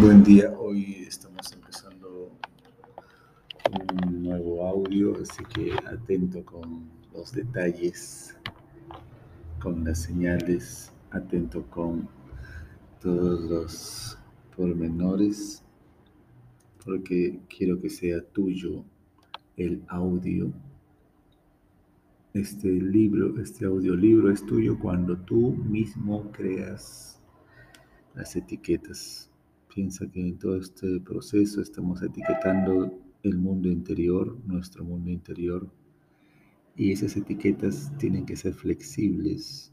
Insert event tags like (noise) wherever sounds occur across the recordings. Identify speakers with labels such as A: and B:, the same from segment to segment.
A: Buen día, hoy estamos empezando un nuevo audio, así que atento con los detalles, con las señales, atento con todos los pormenores, porque quiero que sea tuyo el audio. Este libro, este audiolibro es tuyo cuando tú mismo creas las etiquetas. Piensa que en todo este proceso estamos etiquetando el mundo interior, nuestro mundo interior, y esas etiquetas tienen que ser flexibles.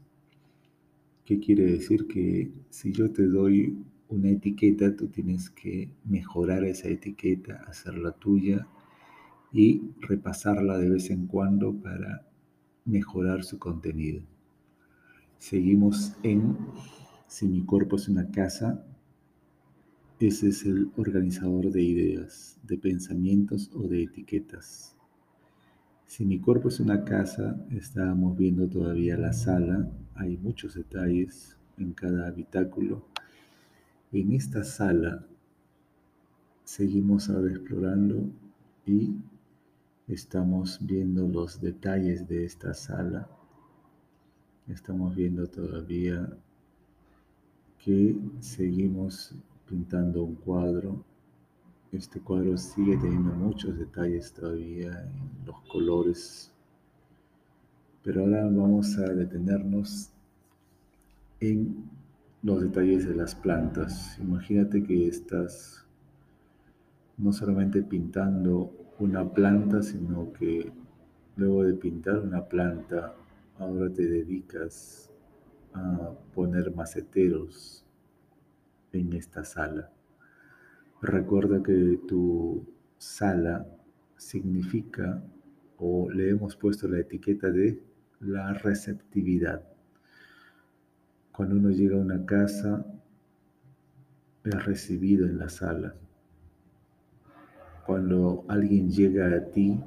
A: ¿Qué quiere decir? Que si yo te doy una etiqueta, tú tienes que mejorar esa etiqueta, hacerla tuya y repasarla de vez en cuando para mejorar su contenido. Seguimos en Si mi cuerpo es una casa, ese es el organizador de ideas, de pensamientos o de etiquetas. Si mi cuerpo es una casa, estábamos viendo todavía la sala, hay muchos detalles en cada habitáculo. En esta sala seguimos ahora explorando y estamos viendo los detalles de esta sala. Estamos viendo todavía que seguimos pintando un cuadro. Este cuadro sigue teniendo muchos detalles todavía en los colores. Pero ahora vamos a detenernos en los detalles de las plantas. Imagínate que estás no solamente pintando una planta, sino que luego de pintar una planta, ahora te dedicas a poner maceteros en esta sala. Recuerda que tu sala significa o le hemos puesto la etiqueta de la receptividad. Cuando uno llega a una casa, es recibido en la sala. Cuando alguien llega a ti,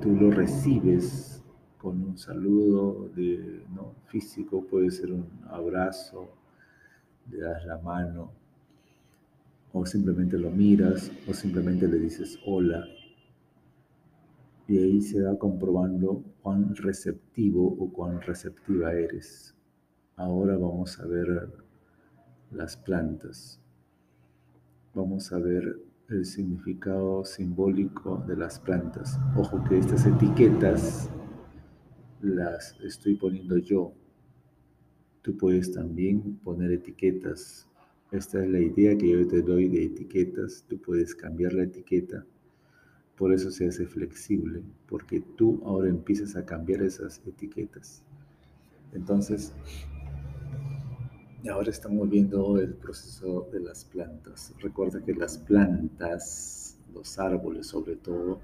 A: tú lo recibes con un saludo de, ¿no? físico, puede ser un abrazo, le das la mano, o simplemente lo miras, o simplemente le dices hola. Y ahí se va comprobando cuán receptivo o cuán receptiva eres. Ahora vamos a ver las plantas. Vamos a ver el significado simbólico de las plantas. Ojo que estas etiquetas las estoy poniendo yo, Tú puedes también poner etiquetas. Esta es la idea que yo te doy de etiquetas. Tú puedes cambiar la etiqueta. Por eso se hace flexible, porque tú ahora empiezas a cambiar esas etiquetas. Entonces, ahora estamos viendo el proceso de las plantas. Recuerda que las plantas, los árboles sobre todo,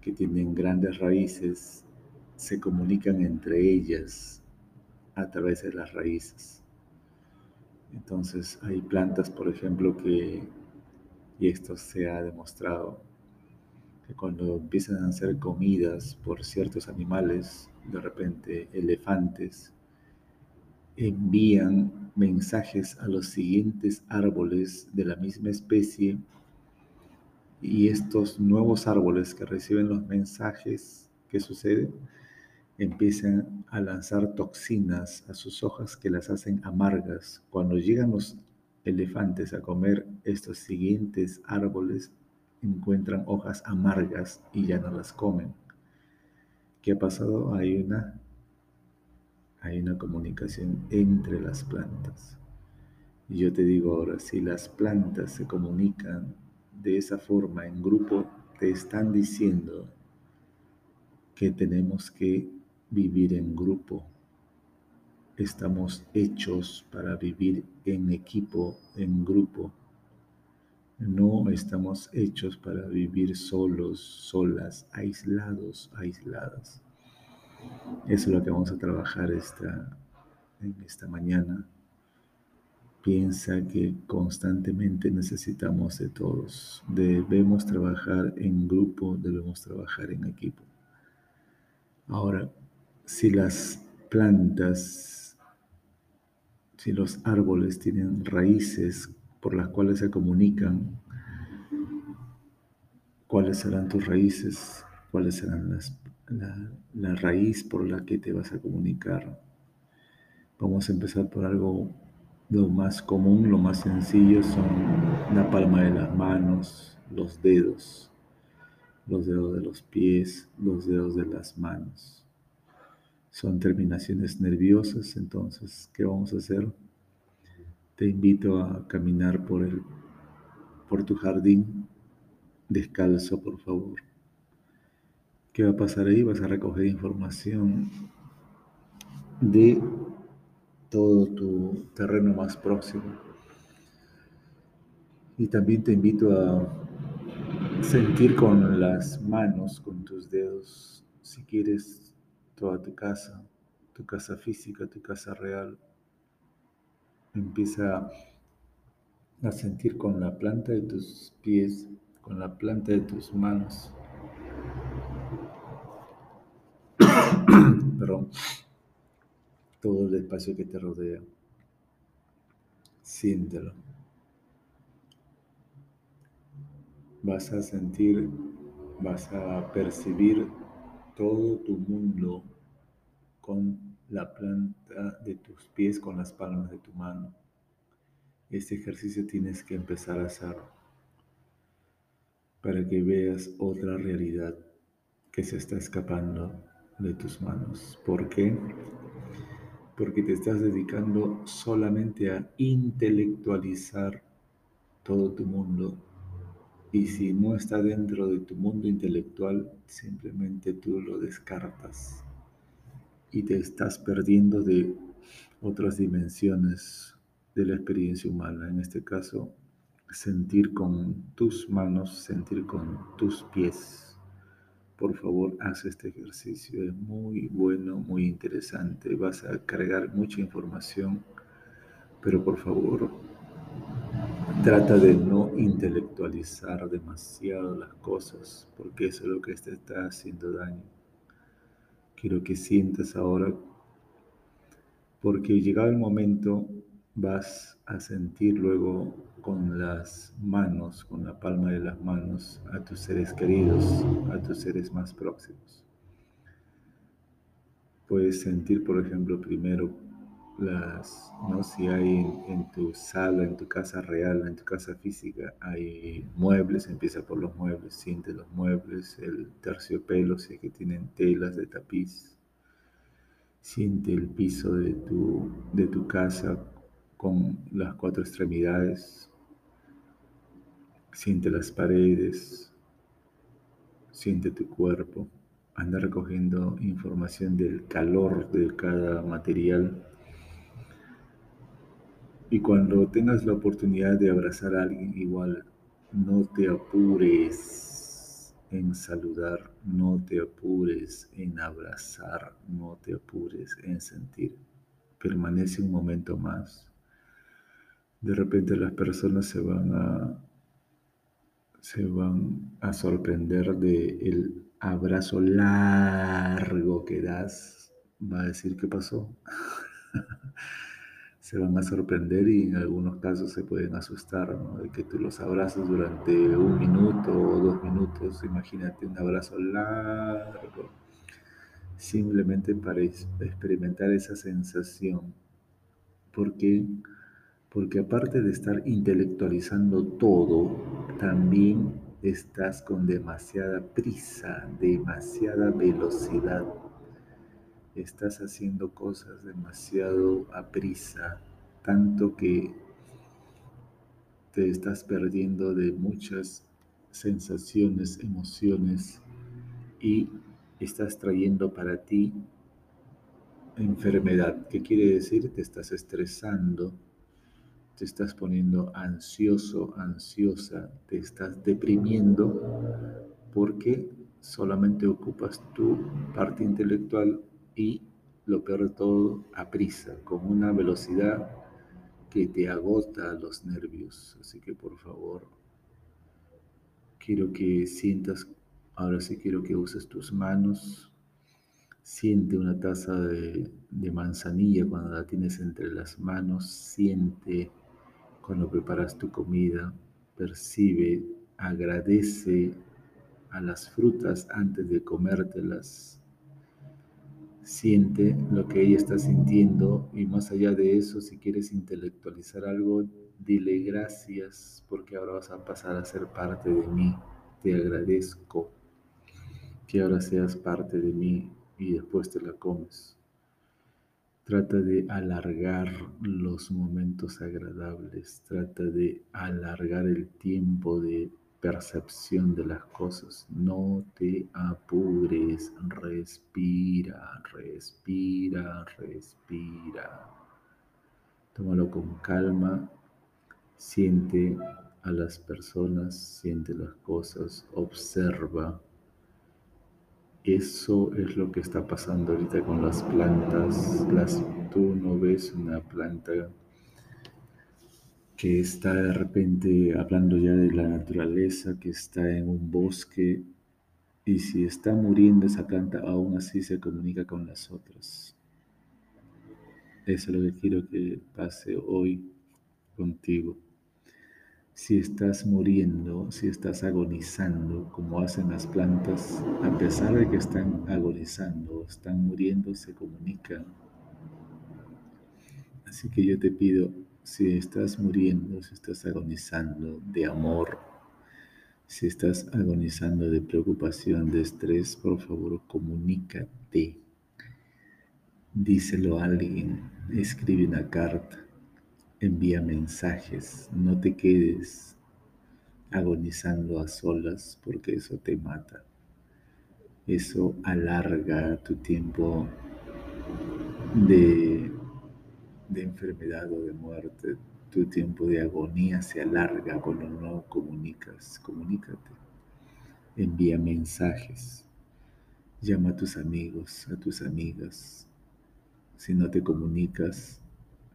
A: que tienen grandes raíces, se comunican entre ellas a través de las raíces. Entonces hay plantas, por ejemplo, que, y esto se ha demostrado, que cuando empiezan a ser comidas por ciertos animales, de repente elefantes, envían mensajes a los siguientes árboles de la misma especie y estos nuevos árboles que reciben los mensajes, ¿qué sucede? Empiezan a lanzar toxinas a sus hojas que las hacen amargas. Cuando llegan los elefantes a comer estos siguientes árboles, encuentran hojas amargas y ya no las comen. ¿Qué ha pasado? Hay una, hay una comunicación entre las plantas. Y yo te digo ahora, si las plantas se comunican de esa forma en grupo, te están diciendo que tenemos que vivir en grupo. Estamos hechos para vivir en equipo, en grupo. No estamos hechos para vivir solos, solas, aislados, aisladas. Eso es lo que vamos a trabajar esta, en esta mañana. Piensa que constantemente necesitamos de todos. Debemos trabajar en grupo, debemos trabajar en equipo. Ahora, si las plantas, si los árboles tienen raíces por las cuales se comunican, cuáles serán tus raíces, cuáles serán las, la, la raíz por la que te vas a comunicar. Vamos a empezar por algo lo más común, lo más sencillo son la palma de las manos, los dedos, los dedos de los pies, los dedos de las manos. Son terminaciones nerviosas, entonces, ¿qué vamos a hacer? Te invito a caminar por, el, por tu jardín descalzo, por favor. ¿Qué va a pasar ahí? Vas a recoger información de todo tu terreno más próximo. Y también te invito a sentir con las manos, con tus dedos, si quieres, toda tu casa, tu casa física, tu casa real. Empieza a sentir con la planta de tus pies, con la planta de tus manos. (coughs) Perdón. Todo el espacio que te rodea. Siéntelo. vas a sentir, vas a percibir todo tu mundo con la planta de tus pies, con las palmas de tu mano. Este ejercicio tienes que empezar a hacer para que veas otra realidad que se está escapando de tus manos. ¿Por qué? Porque te estás dedicando solamente a intelectualizar todo tu mundo y si no está dentro de tu mundo intelectual, simplemente tú lo descartas y te estás perdiendo de otras dimensiones de la experiencia humana. En este caso, sentir con tus manos, sentir con tus pies. Por favor, haz este ejercicio. Es muy bueno, muy interesante. Vas a cargar mucha información, pero por favor, Trata de no intelectualizar demasiado las cosas, porque eso es lo que te está haciendo daño. Quiero que sientas ahora, porque llegado el momento vas a sentir luego con las manos, con la palma de las manos, a tus seres queridos, a tus seres más próximos. Puedes sentir, por ejemplo, primero las, ¿no? Si hay en, tu sala, en tu casa real, en tu casa física, hay muebles, empieza por los muebles, siente los muebles, el terciopelo, si es que tienen telas de tapiz, siente el piso de tu, de tu casa con las cuatro extremidades, siente las paredes, siente tu cuerpo, anda recogiendo información del calor de cada material y cuando tengas la oportunidad de abrazar a alguien igual, no te apures en saludar, no te apures en abrazar, no te apures en sentir. Permanece un momento más. De repente las personas se van a se van a sorprender de el abrazo largo que das. Va a decir qué pasó. (laughs) se van a sorprender y en algunos casos se pueden asustar, De que tú los abrazas durante un minuto o dos minutos, imagínate un abrazo largo, simplemente para experimentar esa sensación. ¿Por qué? Porque aparte de estar intelectualizando todo, también estás con demasiada prisa, demasiada velocidad estás haciendo cosas demasiado a prisa, tanto que te estás perdiendo de muchas sensaciones, emociones y estás trayendo para ti enfermedad. ¿Qué quiere decir? Te estás estresando, te estás poniendo ansioso, ansiosa, te estás deprimiendo porque solamente ocupas tu parte intelectual y lo peor de todo, a prisa, con una velocidad que te agota los nervios. Así que por favor, quiero que sientas, ahora sí quiero que uses tus manos. Siente una taza de, de manzanilla cuando la tienes entre las manos. Siente Cuando preparas tu comida, percibe, agradece a las frutas antes de comértelas. Siente lo que ella está sintiendo y más allá de eso, si quieres intelectualizar algo, dile gracias porque ahora vas a pasar a ser parte de mí. Te agradezco que ahora seas parte de mí y después te la comes. Trata de alargar los momentos agradables, trata de alargar el tiempo de percepción de las cosas. No te apures, respira, respira, respira. Tómalo con calma, siente a las personas, siente las cosas, observa. Eso es lo que está pasando ahorita con las plantas. Las, tú no ves una planta que está de repente hablando ya de la naturaleza, que está en un bosque, y si está muriendo esa planta, aún así se comunica con las otras. Eso es lo que quiero que pase hoy contigo. Si estás muriendo, si estás agonizando, como hacen las plantas, a pesar de que están agonizando, están muriendo, se comunican. Así que yo te pido, si estás muriendo, si estás agonizando de amor, si estás agonizando de preocupación, de estrés, por favor comunícate. Díselo a alguien, escribe una carta, envía mensajes, no te quedes agonizando a solas porque eso te mata. Eso alarga tu tiempo de de enfermedad o de muerte, tu tiempo de agonía se alarga cuando no comunicas. Comunícate. Envía mensajes. Llama a tus amigos, a tus amigas. Si no te comunicas,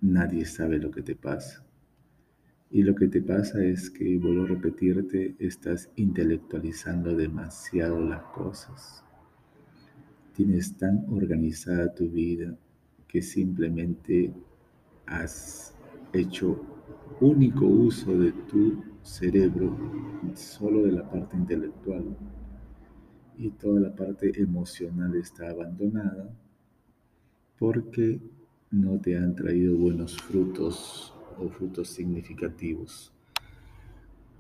A: nadie sabe lo que te pasa. Y lo que te pasa es que, vuelvo a repetirte, estás intelectualizando demasiado las cosas. Tienes tan organizada tu vida que simplemente has hecho único uso de tu cerebro, solo de la parte intelectual, y toda la parte emocional está abandonada porque no te han traído buenos frutos o frutos significativos.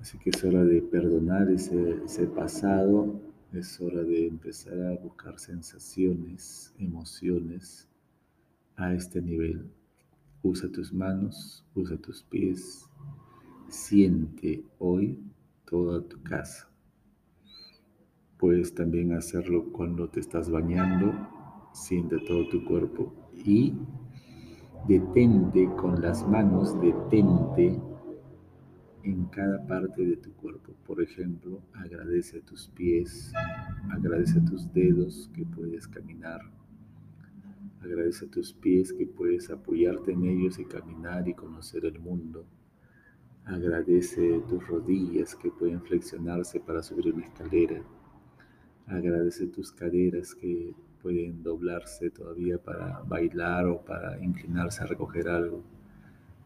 A: Así que es hora de perdonar ese, ese pasado, es hora de empezar a buscar sensaciones, emociones a este nivel. Usa tus manos, usa tus pies. Siente hoy toda tu casa. Puedes también hacerlo cuando te estás bañando. Siente todo tu cuerpo y detente con las manos, detente en cada parte de tu cuerpo. Por ejemplo, agradece a tus pies, agradece a tus dedos que puedes caminar Agradece a tus pies que puedes apoyarte en ellos y caminar y conocer el mundo. Agradece tus rodillas que pueden flexionarse para subir una escalera. Agradece tus caderas que pueden doblarse todavía para bailar o para inclinarse a recoger algo.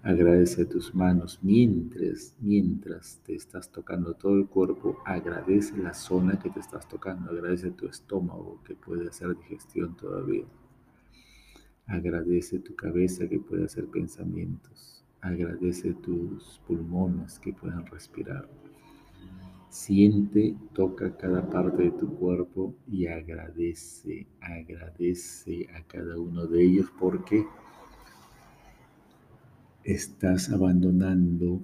A: Agradece tus manos mientras, mientras te estás tocando todo el cuerpo. Agradece la zona que te estás tocando. Agradece tu estómago que puede hacer digestión todavía. Agradece tu cabeza que puede hacer pensamientos. Agradece tus pulmones que puedan respirar. Siente, toca cada parte de tu cuerpo y agradece, agradece a cada uno de ellos porque estás abandonando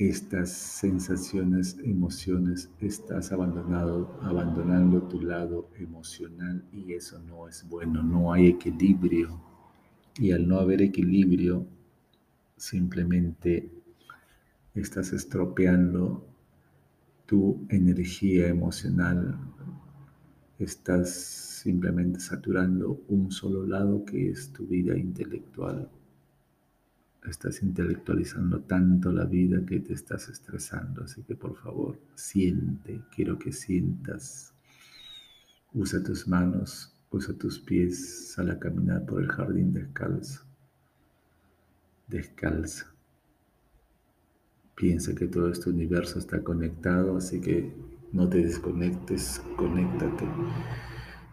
A: estas sensaciones, emociones, estás abandonado, abandonando tu lado emocional y eso no es bueno, no hay equilibrio. Y al no haber equilibrio, simplemente estás estropeando tu energía emocional, estás simplemente saturando un solo lado que es tu vida intelectual estás intelectualizando tanto la vida que te estás estresando. Así que por favor, siente, quiero que sientas. Usa tus manos, usa tus pies, sal a caminar por el jardín descalzo. Descalza. Piensa que todo este universo está conectado, así que no te desconectes, conéctate.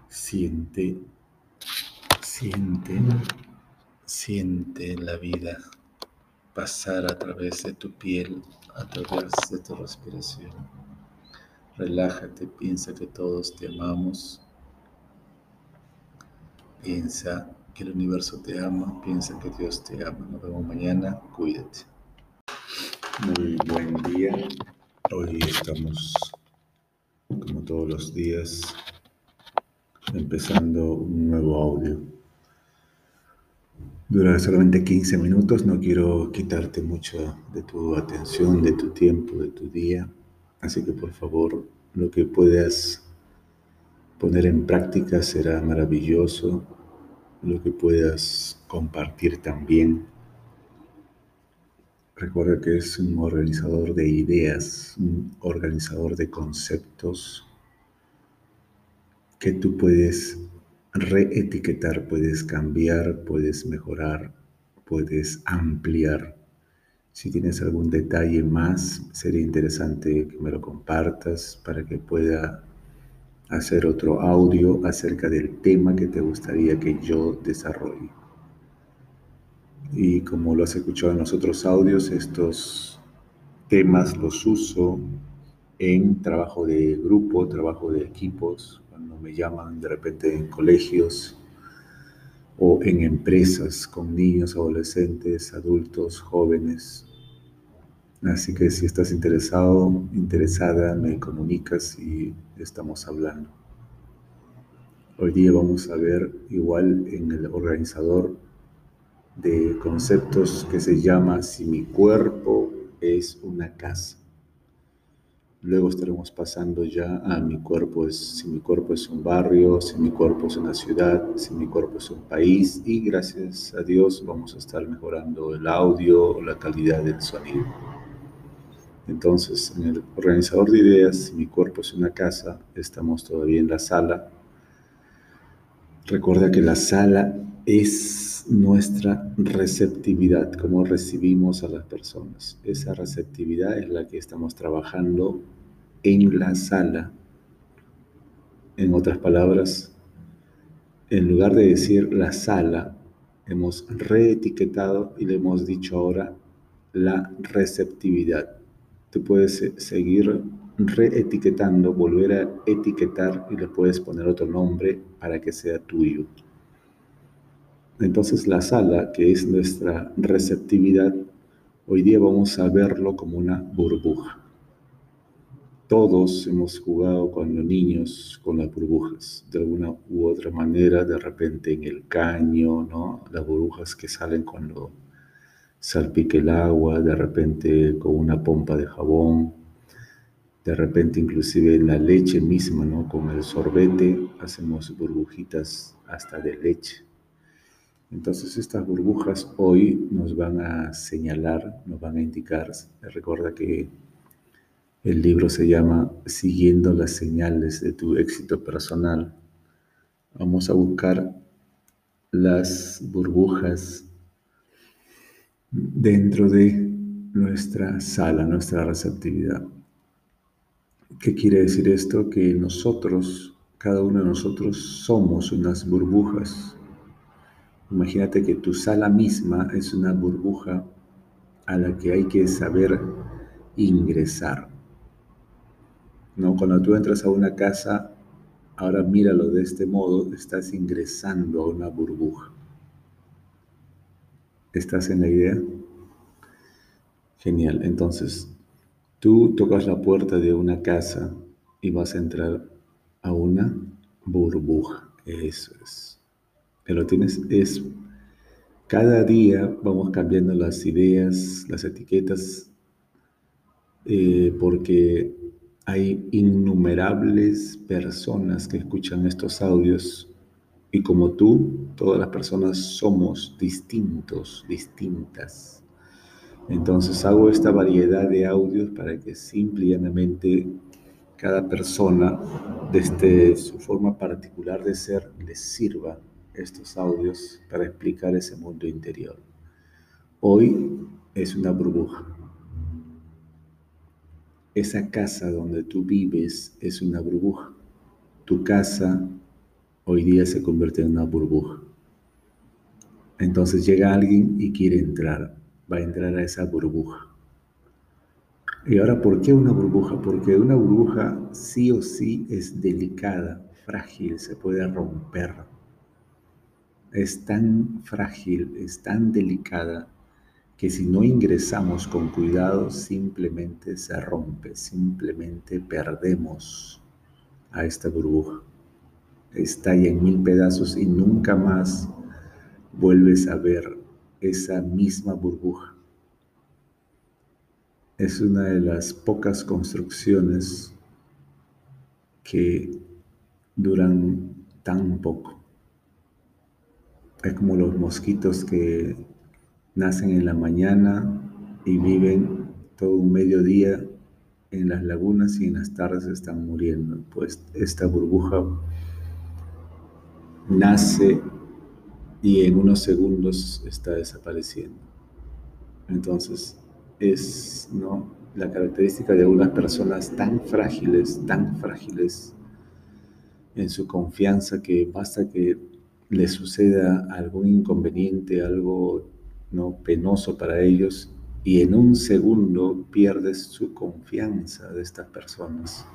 A: Siente, siente, siente la vida pasar a través de tu piel, a través de tu respiración. Relájate, piensa que todos te amamos. Piensa que el universo te ama, piensa que Dios te ama. Nos vemos mañana, cuídate. Muy buen día. Hoy estamos, como todos los días, empezando un nuevo audio. Dura solamente 15 minutos, no quiero quitarte mucho de tu atención, de tu tiempo, de tu día. Así que por favor, lo que puedas poner en práctica será maravilloso. Lo que puedas compartir también. Recuerda que es un organizador de ideas, un organizador de conceptos que tú puedes reetiquetar, puedes cambiar, puedes mejorar, puedes ampliar. Si tienes algún detalle más, sería interesante que me lo compartas para que pueda hacer otro audio acerca del tema que te gustaría que yo desarrolle. Y como lo has escuchado en los otros audios, estos temas los uso en trabajo de grupo, trabajo de equipos, cuando me llaman de repente en colegios o en empresas con niños, adolescentes, adultos, jóvenes. Así que si estás interesado, interesada, me comunicas y estamos hablando. Hoy día vamos a ver igual en el organizador de conceptos que se llama si mi cuerpo es una casa. Luego estaremos pasando ya a mi cuerpo es, si mi cuerpo es un barrio, si mi cuerpo es una ciudad, si mi cuerpo es un país y gracias a Dios vamos a estar mejorando el audio la calidad del sonido. Entonces, en el organizador de ideas, si mi cuerpo es una casa, estamos todavía en la sala. Recuerda que la sala es nuestra receptividad, cómo recibimos a las personas. Esa receptividad es la que estamos trabajando en la sala. En otras palabras, en lugar de decir la sala, hemos reetiquetado y le hemos dicho ahora la receptividad. Tú puedes seguir reetiquetando, volver a etiquetar y le puedes poner otro nombre para que sea tuyo. Entonces la sala, que es nuestra receptividad, hoy día vamos a verlo como una burbuja. Todos hemos jugado cuando niños con las burbujas, de alguna u otra manera, de repente en el caño, ¿no? Las burbujas que salen cuando salpique el agua, de repente con una pompa de jabón, de repente inclusive en la leche misma, ¿no? Con el sorbete hacemos burbujitas hasta de leche. Entonces estas burbujas hoy nos van a señalar, nos van a indicar, recuerda que el libro se llama Siguiendo las señales de tu éxito personal. Vamos a buscar las burbujas dentro de nuestra sala, nuestra receptividad. ¿Qué quiere decir esto? Que nosotros, cada uno de nosotros, somos unas burbujas Imagínate que tu sala misma es una burbuja a la que hay que saber ingresar. ¿No? Cuando tú entras a una casa, ahora míralo de este modo, estás ingresando a una burbuja. ¿Estás en la idea? Genial. Entonces, tú tocas la puerta de una casa y vas a entrar a una burbuja. Eso es pero tienes es cada día vamos cambiando las ideas, las etiquetas, eh, porque hay innumerables personas que escuchan estos audios y como tú, todas las personas somos distintos, distintas. Entonces hago esta variedad de audios para que simplemente cada persona, desde su forma particular de ser, les sirva estos audios para explicar ese mundo interior. Hoy es una burbuja. esa casa donde tú vives es una burbuja. Tu casa hoy día se convierte en una burbuja. Entonces llega alguien y quiere entrar, va a entrar a esa burbuja. Y ahora, ¿por qué una burbuja? Porque una burbuja sí o sí es delicada, frágil, se puede romper. Es tan frágil, es tan delicada que si no ingresamos con cuidado simplemente se rompe, simplemente perdemos a esta burbuja. Estalla en mil pedazos y nunca más vuelves a ver esa misma burbuja. Es una de las pocas construcciones que duran tan poco. Es como los mosquitos que nacen en la mañana y viven todo un mediodía en las lagunas y en las tardes están muriendo. Pues esta burbuja nace y en unos segundos está desapareciendo. Entonces, es ¿no? la característica de unas personas tan frágiles, tan frágiles en su confianza que basta que le suceda algún inconveniente, algo ¿no? penoso para ellos y en un segundo pierdes su confianza de estas personas.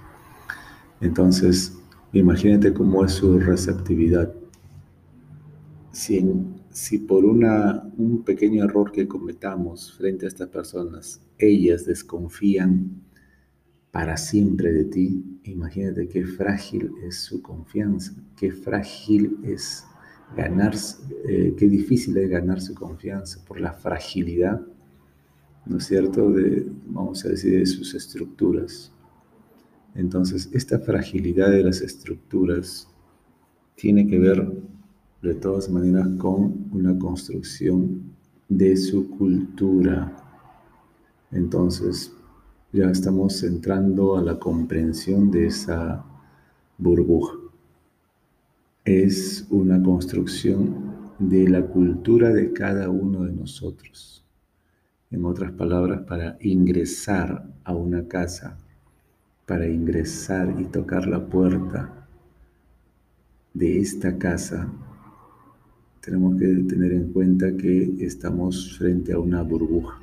A: Entonces, imagínate cómo es su receptividad si, por una, un pequeño error que cometamos frente a estas personas, ellas desconfían para siempre de ti, imagínate qué frágil es su confianza, qué frágil es ganarse, eh, qué difícil es ganar su confianza por la fragilidad, ¿no es cierto?, de, vamos a decir, de sus estructuras. Entonces, esta fragilidad de las estructuras tiene que ver de todas maneras con una construcción de su cultura. Entonces, ya estamos entrando a la comprensión de esa burbuja. Es una construcción de la cultura de cada uno de nosotros. En otras palabras, para ingresar a una casa, para ingresar y tocar la puerta de esta casa, tenemos que tener en cuenta que estamos frente a una burbuja.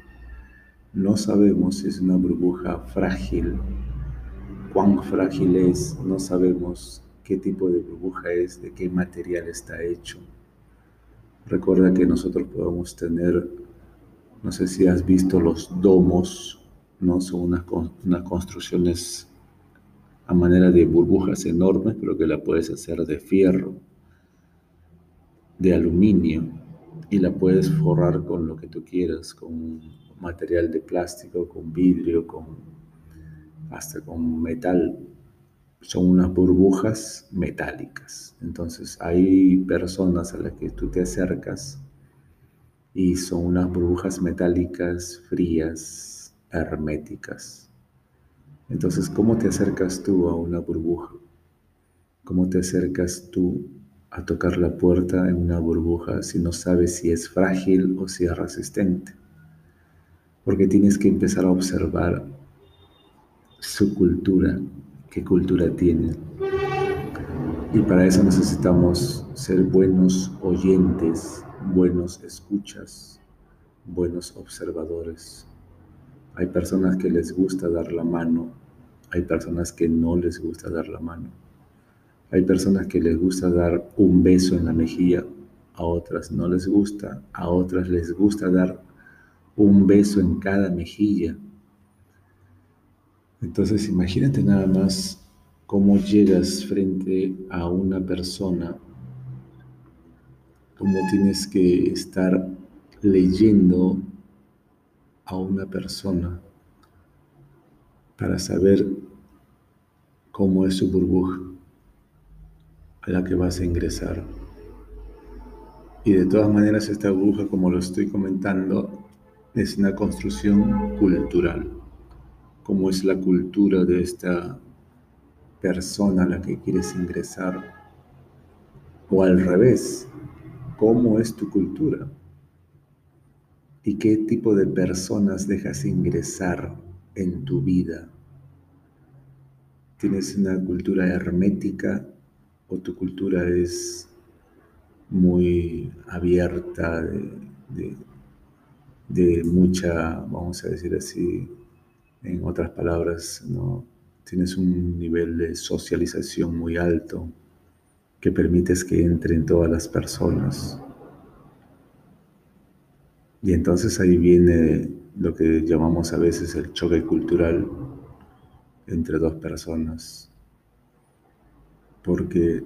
A: No sabemos si es una burbuja frágil, cuán frágil es, no sabemos qué tipo de burbuja es, de qué material está hecho. Recuerda que nosotros podemos tener, no sé si has visto los domos, ¿no? Son unas, construcciones a manera de burbujas enormes, pero que la puedes hacer de fierro de aluminio y la puedes forrar con lo que tú quieras, con material de plástico, con vidrio, con hasta con metal. Son unas burbujas metálicas. Entonces hay personas a las que tú te acercas y son unas burbujas metálicas frías, herméticas. Entonces, ¿cómo te acercas tú a una burbuja? ¿Cómo te acercas tú a tocar la puerta en una burbuja si no sabes si es frágil o si es resistente. Porque tienes que empezar a observar su cultura, qué cultura tiene. Y para eso necesitamos ser buenos oyentes, buenos escuchas, buenos observadores. Hay personas que les gusta dar la mano, hay personas que no les gusta dar la mano. Hay personas que les gusta dar un beso en la mejilla, a otras no les gusta, a otras les gusta dar un beso en cada mejilla. Entonces imagínate nada más cómo llegas frente a una persona, cómo tienes que estar leyendo a una persona para saber cómo es su burbuja a la que vas a ingresar. Y de todas maneras esta burbuja, como lo estoy comentando, es una construcción cultural, como es la cultura de esta persona a la que quieres ingresar, o al revés, cómo es tu cultura y qué tipo de personas dejas ingresar en tu vida tienes una cultura hermética o tu cultura es muy abierta, de, de, mucha, vamos a decir así, en otras palabras, tienes un nivel de socialización muy alto que permites que entren todas las personas. Y entonces ahí viene lo que llamamos a veces el choque cultural entre dos personas, porque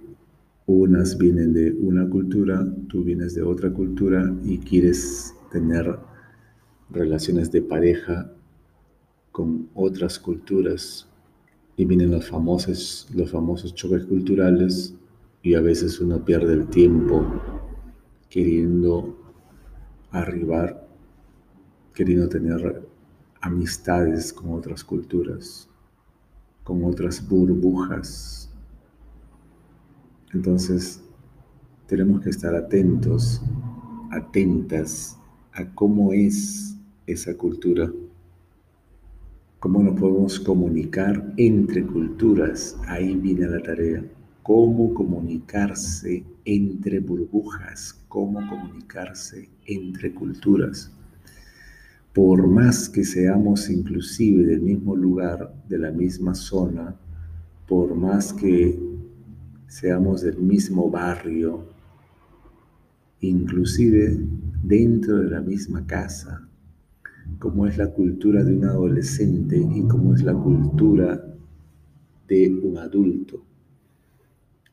A: unas vienen de una cultura, tú vienes de otra cultura y quieres tener relaciones de pareja con otras culturas y vienen los famosos, los famosos choques culturales y a veces uno pierde el tiempo queriendo arribar, queriendo tener amistades con otras culturas, con otras burbujas. Entonces, tenemos que estar atentos, atentas a cómo es esa cultura, cómo nos podemos comunicar entre culturas. Ahí viene la tarea. Cómo comunicarse entre burbujas, cómo comunicarse entre culturas. Por más que seamos inclusive del mismo lugar, de la misma zona, por más que seamos del mismo barrio, inclusive dentro de la misma casa, como es la cultura de un adolescente y como es la cultura de un adulto,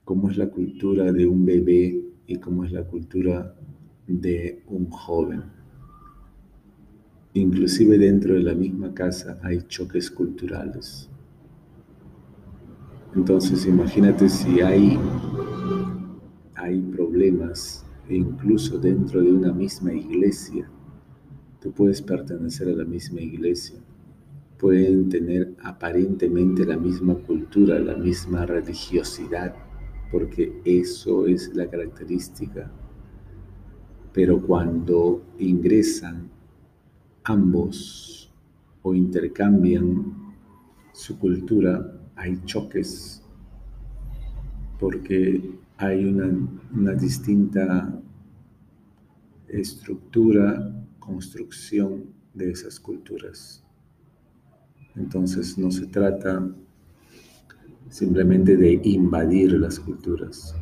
A: como es la cultura de un bebé y cómo es la cultura de un joven. Inclusive dentro de la misma casa hay choques culturales. Entonces imagínate si hay, hay problemas incluso dentro de una misma iglesia. Tú puedes pertenecer a la misma iglesia, pueden tener aparentemente la misma cultura, la misma religiosidad, porque eso es la característica. Pero cuando ingresan ambos o intercambian su cultura, hay choques, porque hay una, una distinta estructura, construcción de esas culturas. Entonces no se trata simplemente de invadir las culturas.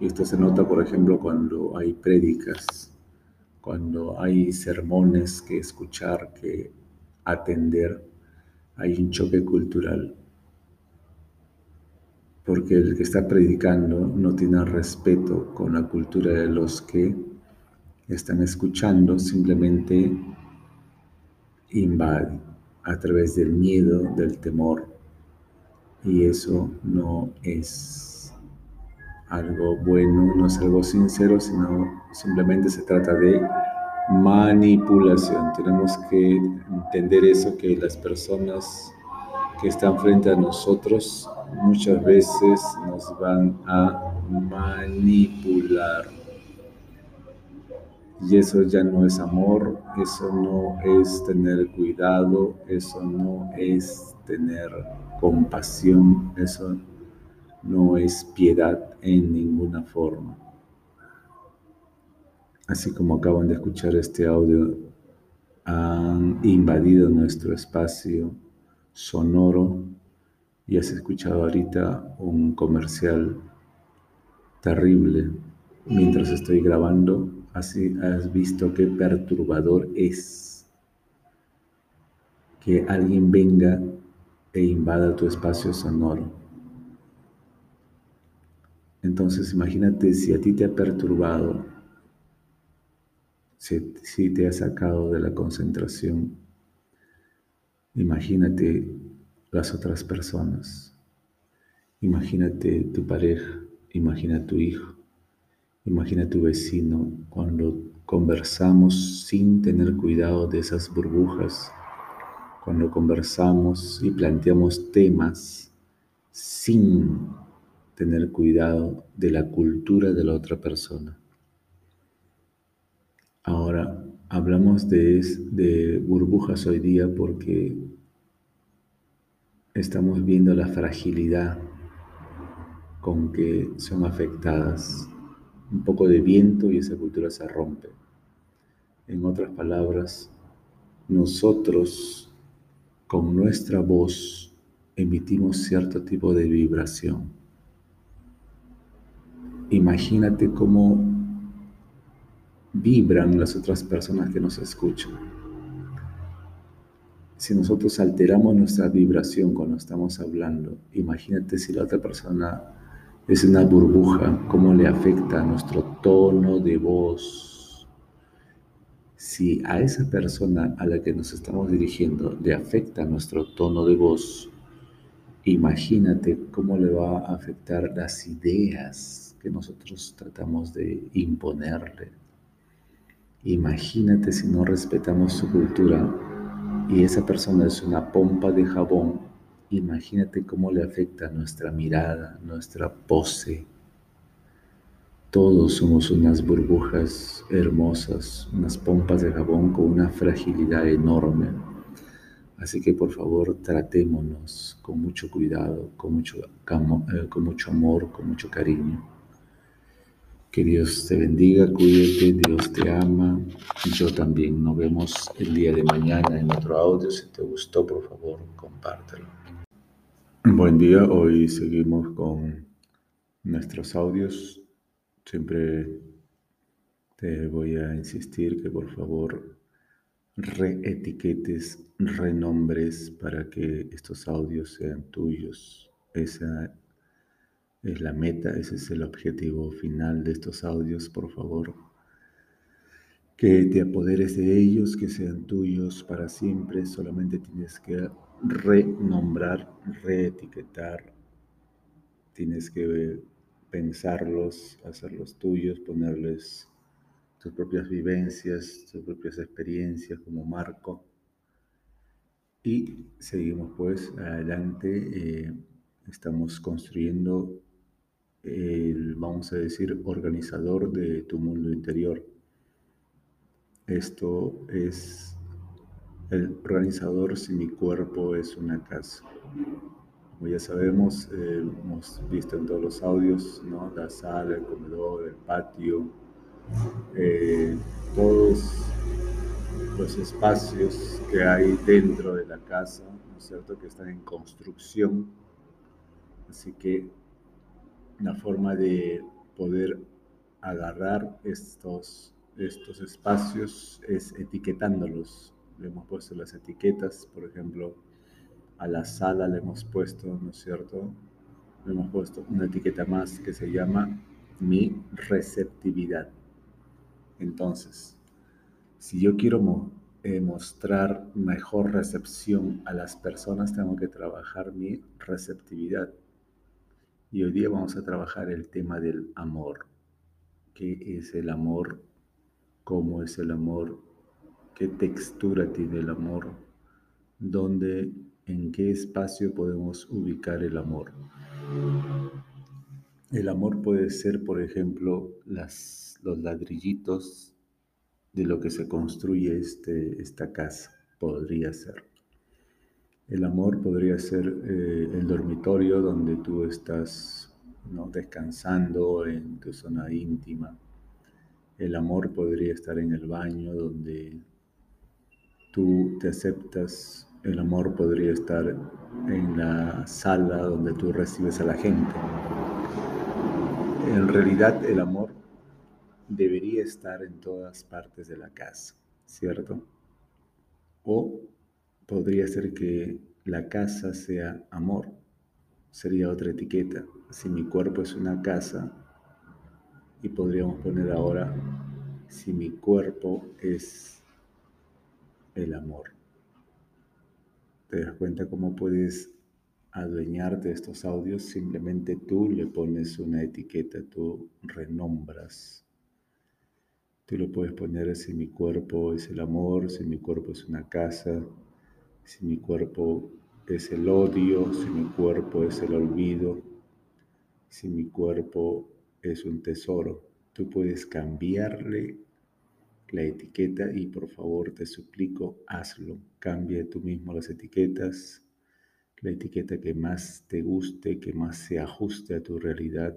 A: Y esto se nota, por ejemplo, cuando hay prédicas, cuando hay sermones que escuchar, que atender, hay un choque cultural. Porque el que está predicando no tiene respeto con la cultura de los que están escuchando, simplemente invade a través del miedo, del temor, y eso no es algo bueno, no es algo sincero, sino simplemente se trata de manipulación. Tenemos que entender eso, que las personas que están frente a nosotros muchas veces nos van a manipular. Y eso ya no es amor, eso no es tener cuidado, eso no es tener compasión, eso no es piedad en ninguna forma. Así como acaban de escuchar este audio, han invadido nuestro espacio sonoro y has escuchado ahorita un comercial terrible mientras estoy grabando, así has visto qué perturbador es que alguien venga e invada tu espacio sonoro. Entonces imagínate si a ti te ha perturbado, si, te ha sacado de la concentración, imagínate las otras personas, imagínate tu pareja, imagina tu hijo, imagina tu vecino cuando conversamos sin tener cuidado de esas burbujas cuando conversamos y planteamos temas sin tener cuidado de la cultura de la otra persona. Ahora, hablamos de, de burbujas hoy día porque estamos viendo la fragilidad con que son afectadas. Un poco de viento y esa cultura se rompe. En otras palabras, nosotros con nuestra voz emitimos cierto tipo de vibración. Imagínate cómo vibran las otras personas que nos escuchan. Si nosotros alteramos nuestra vibración cuando estamos hablando, imagínate si la otra persona es una burbuja, cómo le afecta nuestro tono de voz. Si a esa persona a la que nos estamos dirigiendo le afecta nuestro tono de voz, imagínate cómo le va a afectar las ideas que nosotros tratamos de imponerle. Imagínate si no respetamos su cultura y esa persona es una pompa de jabón, imagínate cómo le afecta nuestra mirada, nuestra pose. Todos somos unas burbujas hermosas, unas pompas de jabón con una fragilidad enorme. Así que por favor tratémonos con mucho cuidado, con mucho, eh, con mucho amor, con mucho cariño. Que Dios te bendiga, cuídate, Dios te ama. Yo también. Nos vemos el día de mañana en otro audio. Si te gustó, por favor, compártelo. Buen día. Hoy seguimos con nuestros audios. Siempre te voy a insistir que por favor reetiquetes, renombres para que estos audios sean tuyos. Esa es la meta, ese es el objetivo final de estos audios, por favor. Que te apoderes de ellos, que sean tuyos para siempre, solamente tienes que renombrar, reetiquetar, tienes que pensarlos, hacerlos tuyos, ponerles tus propias vivencias, tus propias experiencias como marco. Y seguimos pues adelante, eh, estamos construyendo el, vamos a decir, organizador de tu mundo interior. Esto es el organizador si mi cuerpo es una casa. Como ya sabemos, eh, hemos visto en todos los audios, ¿no? la sala, el comedor, el patio, eh, todos los espacios que hay dentro de la casa, ¿no es cierto?, que están en construcción. Así que una forma de poder agarrar estos, estos espacios es etiquetándolos. Le hemos puesto las etiquetas, por ejemplo, a la sala le hemos puesto, ¿no es cierto? Le hemos puesto una etiqueta más que se llama mi receptividad. Entonces, si yo quiero eh, mostrar mejor recepción a las personas, tengo que trabajar mi receptividad. Y hoy día vamos a trabajar el tema del amor. ¿Qué es el amor? ¿Cómo es el amor? ¿Qué textura tiene el amor? ¿Dónde, en qué espacio podemos ubicar el amor? El amor puede ser, por ejemplo, las, los ladrillitos de lo que se construye este, esta casa. Podría ser. El amor podría ser eh, el dormitorio donde tú estás descansando en tu zona íntima. El amor podría estar en el baño donde tú te aceptas. El amor podría estar en la sala donde tú recibes a la gente. En realidad el amor debería estar en todas partes de la casa, ¿cierto? O podría ser que la casa sea amor, sería otra etiqueta. Si mi cuerpo es una casa, y podríamos poner ahora, si mi cuerpo es el amor. ¿Te das cuenta cómo puedes adueñarte de estos audios? Simplemente tú le pones una etiqueta, tú renombras. Tú lo puedes poner si mi cuerpo es el amor, si mi cuerpo es una casa, si mi cuerpo es el odio, si mi cuerpo es el olvido, si mi cuerpo es un tesoro. Tú puedes cambiarle la etiqueta y por favor te suplico hazlo. Cambia tú mismo las etiquetas, la etiqueta que más te guste, que más se ajuste a tu realidad,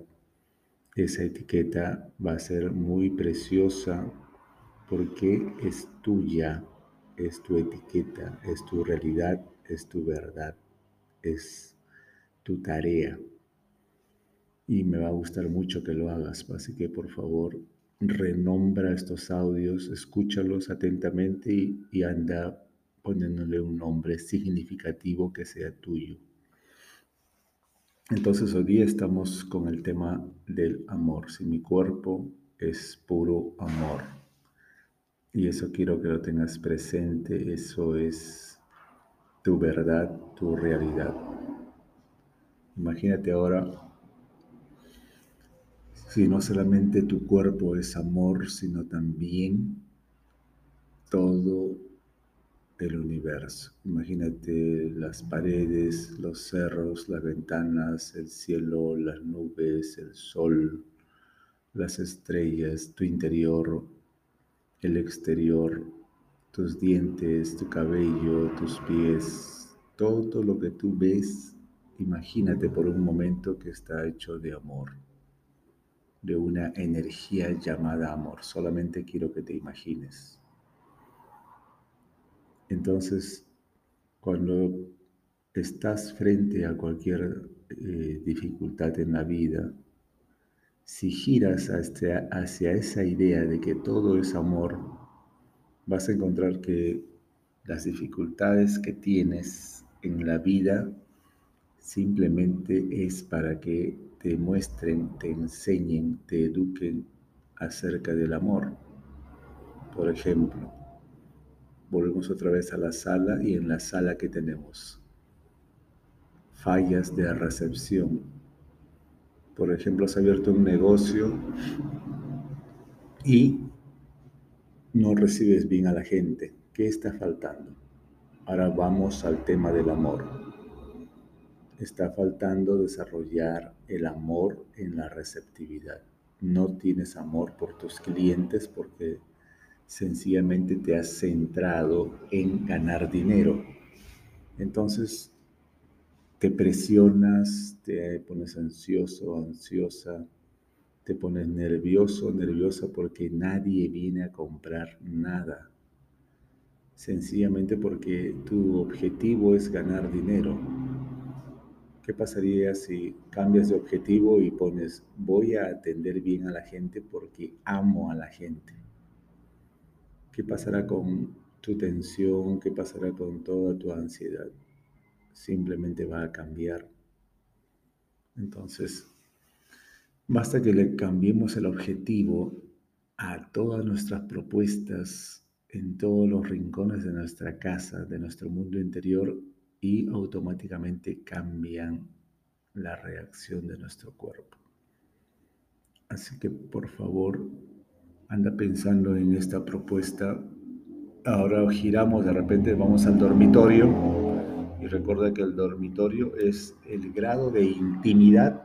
A: esa etiqueta va a ser muy preciosa porque es tuya, es tu etiqueta, es tu realidad, es tu verdad, es tu tarea. Y me va a gustar mucho que lo hagas, así que por favor renombra estos audios, escúchalos atentamente y, anda poniéndole un nombre significativo que sea tuyo. Entonces hoy día estamos con el tema del amor. Si mi cuerpo es puro amor. Y eso quiero que lo tengas presente. Eso es tu verdad, tu realidad. Imagínate ahora si no solamente tu cuerpo es amor, sino también todo el universo. Imagínate las paredes, los cerros, las ventanas, el cielo, las nubes, el sol, las estrellas, tu interior, el exterior, tus dientes, tu cabello, tus pies, todo lo que tú ves, imagínate por un momento que está hecho de amor, de una energía llamada amor. Solamente quiero que te imagines. Entonces, cuando estás frente a cualquier eh, dificultad en la vida, si giras hacia, hacia esa idea de que todo es amor, vas a encontrar que las dificultades que tienes en la vida simplemente es para que te muestren, te enseñen, te eduquen acerca del amor. Por ejemplo, Volvemos otra vez a la sala y en la sala que tenemos fallas de recepción. Por ejemplo, has abierto un negocio y no recibes bien a la gente. ¿Qué está faltando? Ahora vamos al tema del amor. Está faltando desarrollar el amor en la receptividad. No tienes amor por tus clientes porque sencillamente te has centrado en ganar dinero. Entonces te presionas, te pones ansioso, ansiosa, te pones nervioso, nerviosa porque nadie viene a comprar nada. Sencillamente porque tu objetivo es ganar dinero. ¿Qué pasaría si cambias de objetivo y pones voy a atender bien a la gente porque amo a la gente? ¿Qué pasará con tu tensión? ¿Qué pasará con toda tu ansiedad? Simplemente va a cambiar. Entonces, basta que le cambiemos el objetivo a todas nuestras propuestas en todos los rincones de nuestra casa, de nuestro mundo interior, y automáticamente cambian la reacción de nuestro cuerpo. Así que por favor, anda pensando en esta propuesta. Ahora giramos, de repente vamos al dormitorio y recuerda que el dormitorio es el grado de intimidad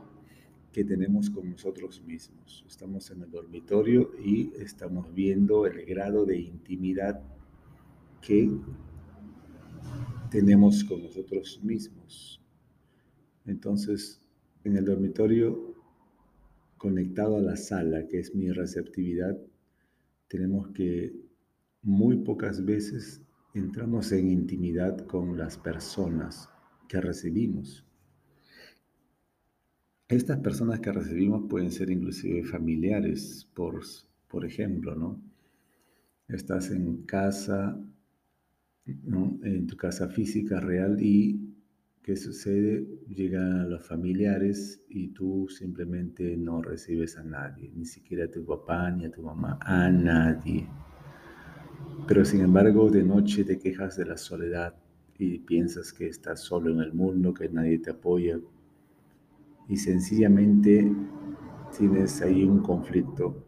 A: que tenemos con nosotros mismos. Estamos en el dormitorio y estamos viendo el grado de intimidad que tenemos con nosotros mismos. Entonces, en el dormitorio, conectado a la sala, que es mi receptividad, tenemos que muy pocas veces entramos en intimidad con las personas que recibimos. Estas personas que recibimos pueden ser inclusive familiares, por, por ejemplo, ¿no? Estás en casa, en tu casa física real y ¿qué sucede? Llegan los familiares y tú simplemente no recibes a nadie, ni siquiera a tu papá ni a tu mamá, a nadie. Pero sin embargo, de noche te quejas de la soledad y piensas que estás solo en el mundo, que nadie te apoya. Y sencillamente tienes ahí un conflicto.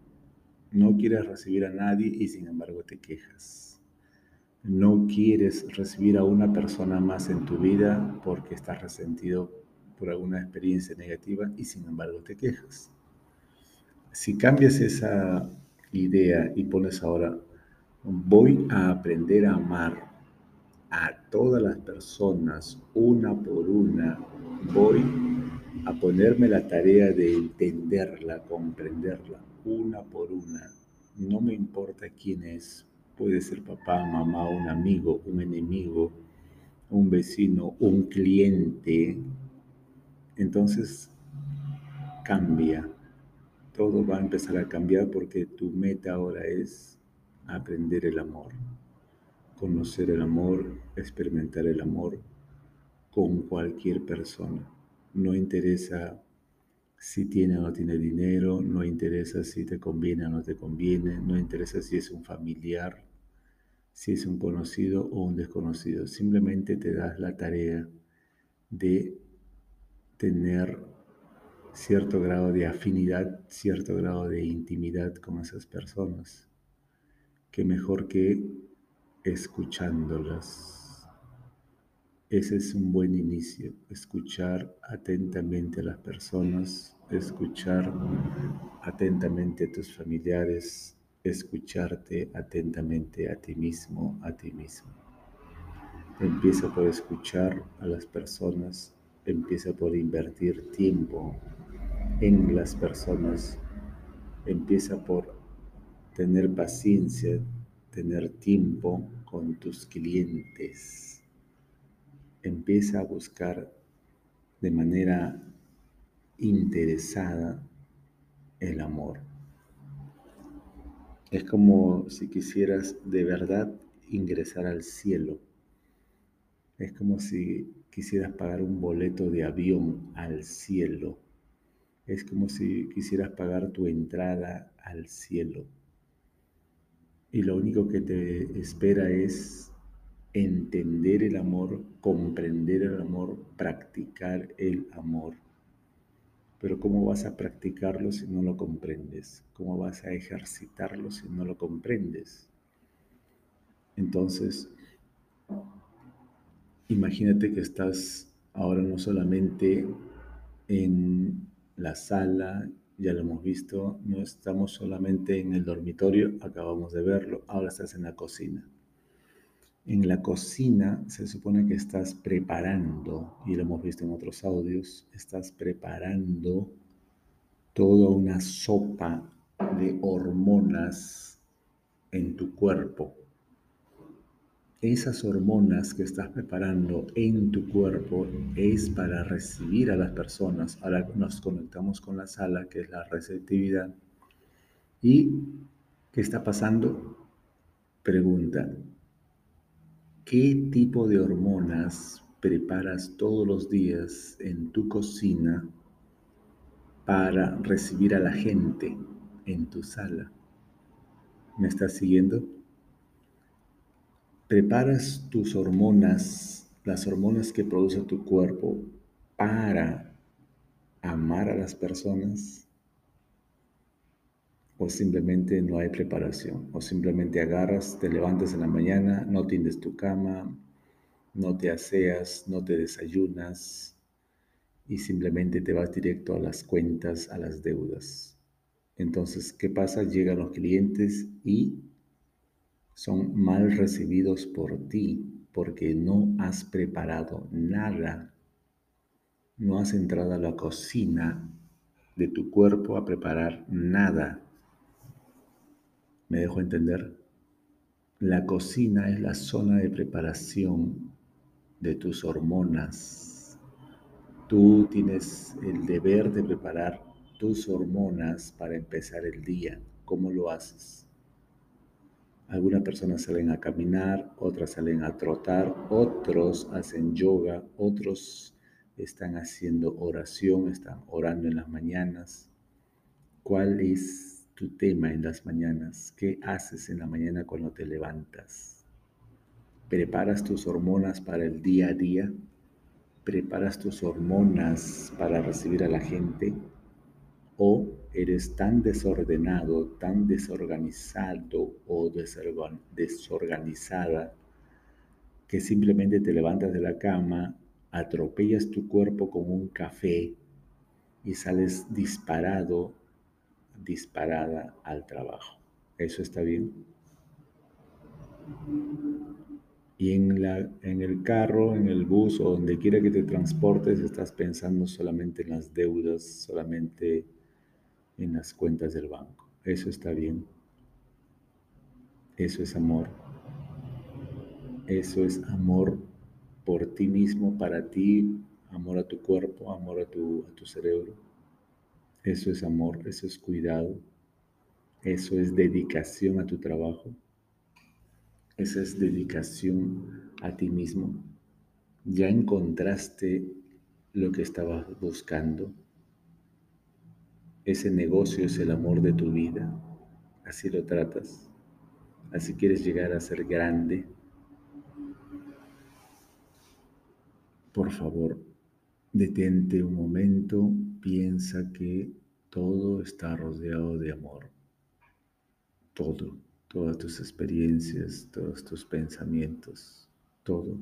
A: No quieres recibir a nadie y sin embargo te quejas no quieres recibir a una persona más en tu vida porque estás resentido por alguna experiencia negativa y sin embargo te quejas. Si cambias esa idea y pones ahora, voy a aprender a amar a todas las personas, una por una, voy a ponerme la tarea de entenderla, comprenderla, una por una. No me importa quién es, puede ser papá, mamá, un amigo, un enemigo, un vecino, un cliente. Entonces cambia, todo va a empezar a cambiar porque tu meta ahora es aprender el amor conocer el amor, experimentar el amor con cualquier persona. No interesa si tiene o no tiene dinero, no interesa si te conviene o no te conviene, no interesa si es un familiar, si es un conocido o un desconocido. Simplemente te das la tarea de tener cierto grado de afinidad, cierto grado de intimidad con esas personas. Que mejor que escuchándolas. Ese es un buen inicio, escuchar atentamente a las personas, escuchar atentamente a tus familiares, escucharte atentamente a ti mismo, a ti mismo. Empieza por escuchar a las personas, empieza por invertir tiempo en las personas, empieza por tener paciencia, tener tiempo con tus clientes. Empieza a buscar de manera interesada el amor. Es como si quisieras de verdad ingresar al cielo. Es como si quisieras pagar un boleto de avión al cielo. Es como si quisieras pagar tu entrada al cielo y lo único que te espera es entender el amor, comprender el amor, practicar el amor. Pero ¿cómo vas a practicarlo si no lo comprendes? ¿Cómo vas a ejercitarlo si no lo comprendes? Entonces, imagínate que estás ahora no solamente en la sala ya lo hemos visto, no estamos solamente en el dormitorio, acabamos de verlo, ahora estás en la cocina. En la cocina se supone que estás preparando, y lo hemos visto en otros audios, estás preparando toda una sopa de hormonas en tu cuerpo esas hormonas que estás preparando en tu cuerpo es para recibir a las personas. Ahora nos conectamos con la sala, que es la receptividad. ¿Y qué está pasando? Pregunta, ¿qué tipo de hormonas preparas todos los días en tu cocina para recibir a la gente en tu sala? ¿Me estás siguiendo? preparas tus hormonas, las hormonas que produce tu cuerpo para amar a las personas o simplemente no hay preparación o simplemente agarras, te levantas en la mañana, no tiendes tu cama, no te aseas, no te desayunas y simplemente te vas directo a las cuentas, a las deudas. Entonces, ¿qué pasa? Llegan los clientes y son mal recibidos por ti porque no has preparado nada. No has entrado a la cocina de tu cuerpo a preparar nada. ¿Me dejo entender? La cocina es la zona de preparación de tus hormonas. Tú tienes el deber de preparar tus hormonas para empezar el día. ¿Cómo lo haces? Algunas personas salen a caminar, otras salen a trotar, otros hacen yoga, otros están haciendo oración, están orando en las mañanas. ¿Cuál es tu tema en las mañanas? ¿Qué haces en la mañana cuando te levantas? ¿Preparas tus hormonas para el día a día? ¿Preparas tus hormonas para recibir a la gente? o eres tan desordenado, tan desorganizado o desorganizada que simplemente te levantas de la cama, atropellas tu cuerpo con un café y sales disparado, disparada al trabajo. ¿Eso está bien? Y en, la, en el carro, en el bus o donde quiera que te transportes, estás pensando solamente en las deudas, solamente en las cuentas del banco. Eso está bien. Eso es amor. Eso es amor por ti mismo, para ti, amor a tu cuerpo, amor a tu, a tu cerebro. Eso es amor, eso es cuidado, eso es dedicación a tu trabajo, esa es dedicación a ti mismo. Ya encontraste lo que estabas buscando. Ese negocio es el amor de tu vida. Así lo tratas. Así quieres llegar a ser grande. Por favor, detente un momento, piensa que todo está rodeado de amor. Todo, todas tus experiencias, todos tus pensamientos, todo.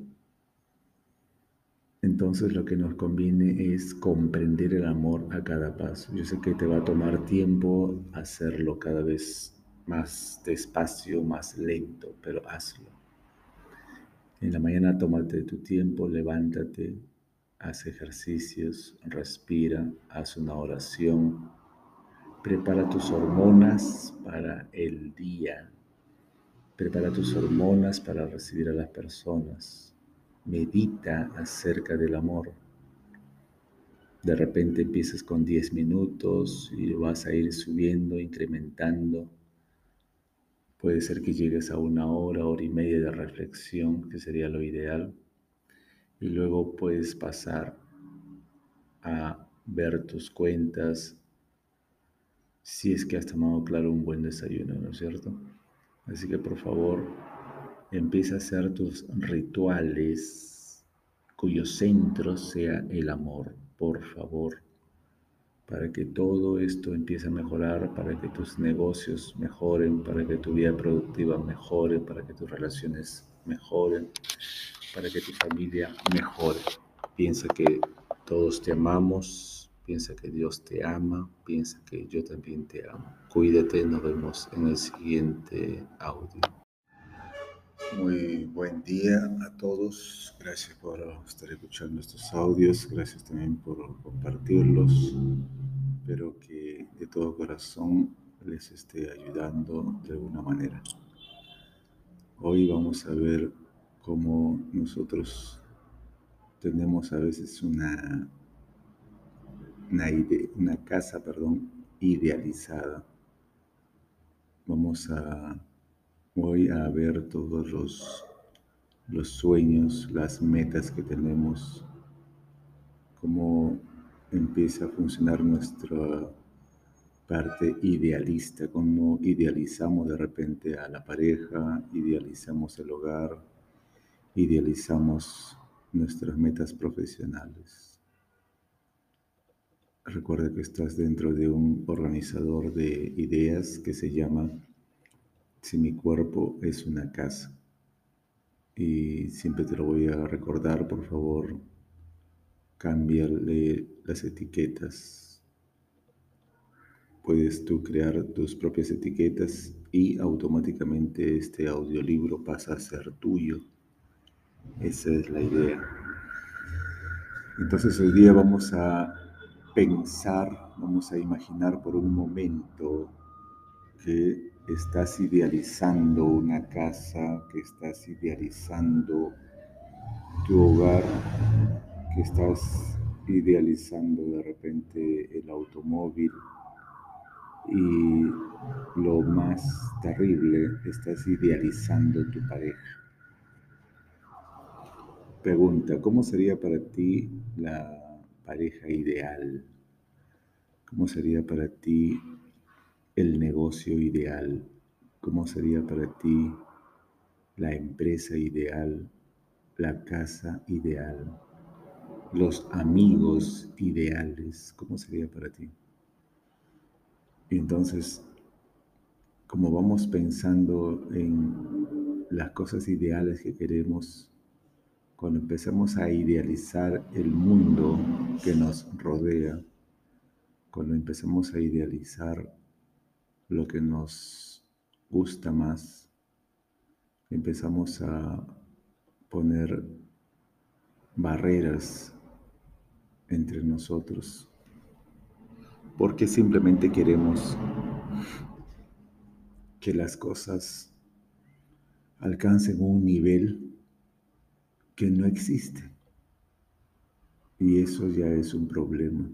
A: Entonces lo que nos conviene es comprender el amor a cada paso. Yo sé que te va a tomar tiempo hacerlo cada vez más despacio, más lento, pero hazlo. En la mañana tómate tu tiempo, levántate, haz ejercicios, respira, haz una oración, prepara tus hormonas para el día, prepara tus hormonas para recibir a las personas, medita acerca del amor. De repente empiezas con 10 minutos y vas a ir subiendo, incrementando Puede ser que llegues a una hora, hora y media de reflexión, que sería lo ideal. Y luego puedes pasar a ver tus cuentas, si es que has tomado, claro, un buen desayuno, ¿no es cierto? Así que por favor, empieza a hacer tus rituales cuyo centro sea el amor, por favor para que todo esto empiece a mejorar, para que tus negocios mejoren, para que tu vida productiva mejore, para que tus relaciones mejoren, para que tu familia mejore. Piensa que todos te amamos, piensa que Dios te ama, piensa que yo también te amo. Cuídate, nos vemos en el siguiente audio. Muy buen día a todos. Gracias por estar escuchando estos audios. Gracias también por compartirlos. Espero que de todo corazón les esté ayudando de alguna manera. Hoy vamos a ver cómo nosotros tenemos a veces una, una, una casa perdón, idealizada. Vamos a hoy a ver todos los, los sueños, las metas que tenemos, cómo empieza a funcionar nuestra parte idealista, como idealizamos de repente a la pareja, idealizamos el hogar, idealizamos nuestras metas profesionales. Recuerda que estás dentro de un organizador de ideas que se llama Si mi cuerpo es una casa. Y siempre te lo voy a recordar, por favor, cambiarle las etiquetas. Puedes tú crear tus propias etiquetas y automáticamente este audiolibro pasa a ser tuyo. Esa es la idea. Entonces hoy día vamos a pensar, vamos a imaginar por un momento que estás idealizando una casa, que estás idealizando tu hogar que estás idealizando de repente el automóvil y lo más terrible, estás idealizando tu pareja. Pregunta, ¿cómo sería para ti la pareja ideal? ¿Cómo sería para ti el negocio ideal? ¿Cómo sería para ti la empresa ideal? La casa ideal? los amigos ideales, ¿cómo sería para ti? Entonces, como vamos pensando en las cosas ideales que queremos, cuando empezamos a idealizar el mundo que nos rodea, cuando empezamos a idealizar lo que nos gusta más, empezamos a poner barreras entre nosotros, porque simplemente queremos que las cosas alcancen un nivel que no existe. Y eso ya es un problema.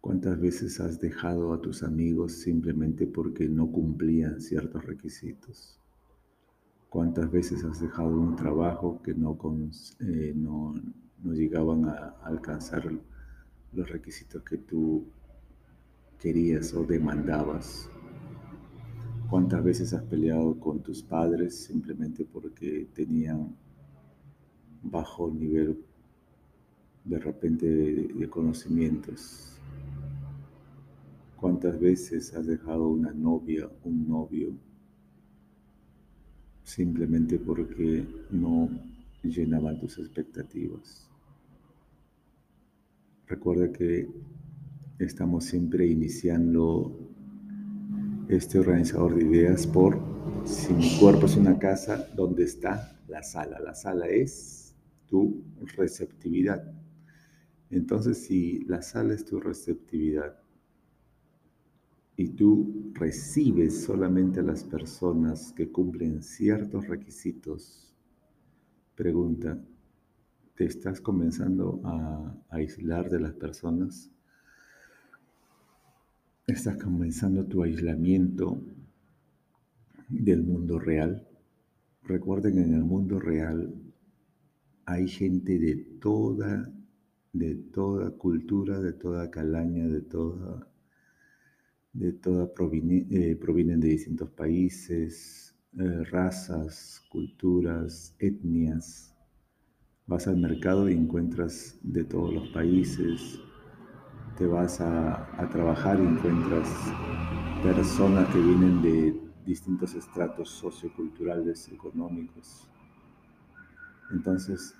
A: ¿Cuántas veces has dejado a tus amigos simplemente porque no cumplían ciertos requisitos? ¿Cuántas veces has dejado un trabajo que no, eh, no, llegaban a alcanzar los requisitos que tú querías o demandabas? ¿Cuántas veces has peleado con tus padres simplemente porque tenían bajo nivel de repente de, conocimientos? ¿Cuántas veces has dejado una novia, un novio, simplemente porque no llenaban tus expectativas? Recuerda que estamos siempre iniciando este organizador de ideas por si mi cuerpo es una casa, ¿dónde está la sala? La sala es tu receptividad. Entonces, si la sala es tu receptividad y tú recibes solamente a las personas que cumplen ciertos requisitos, pregunta, ¿te estás comenzando a aislar de las personas? Estás comenzando tu aislamiento del mundo real. Recuerden, en el mundo real hay gente de toda, de toda cultura, de toda calaña, de toda, de toda eh, provienen de distintos países, eh, razas, culturas, etnias. Vas al mercado y encuentras de todos los países, te vas a, trabajar y encuentras personas que vienen de distintos estratos socioculturales, económicos. Entonces,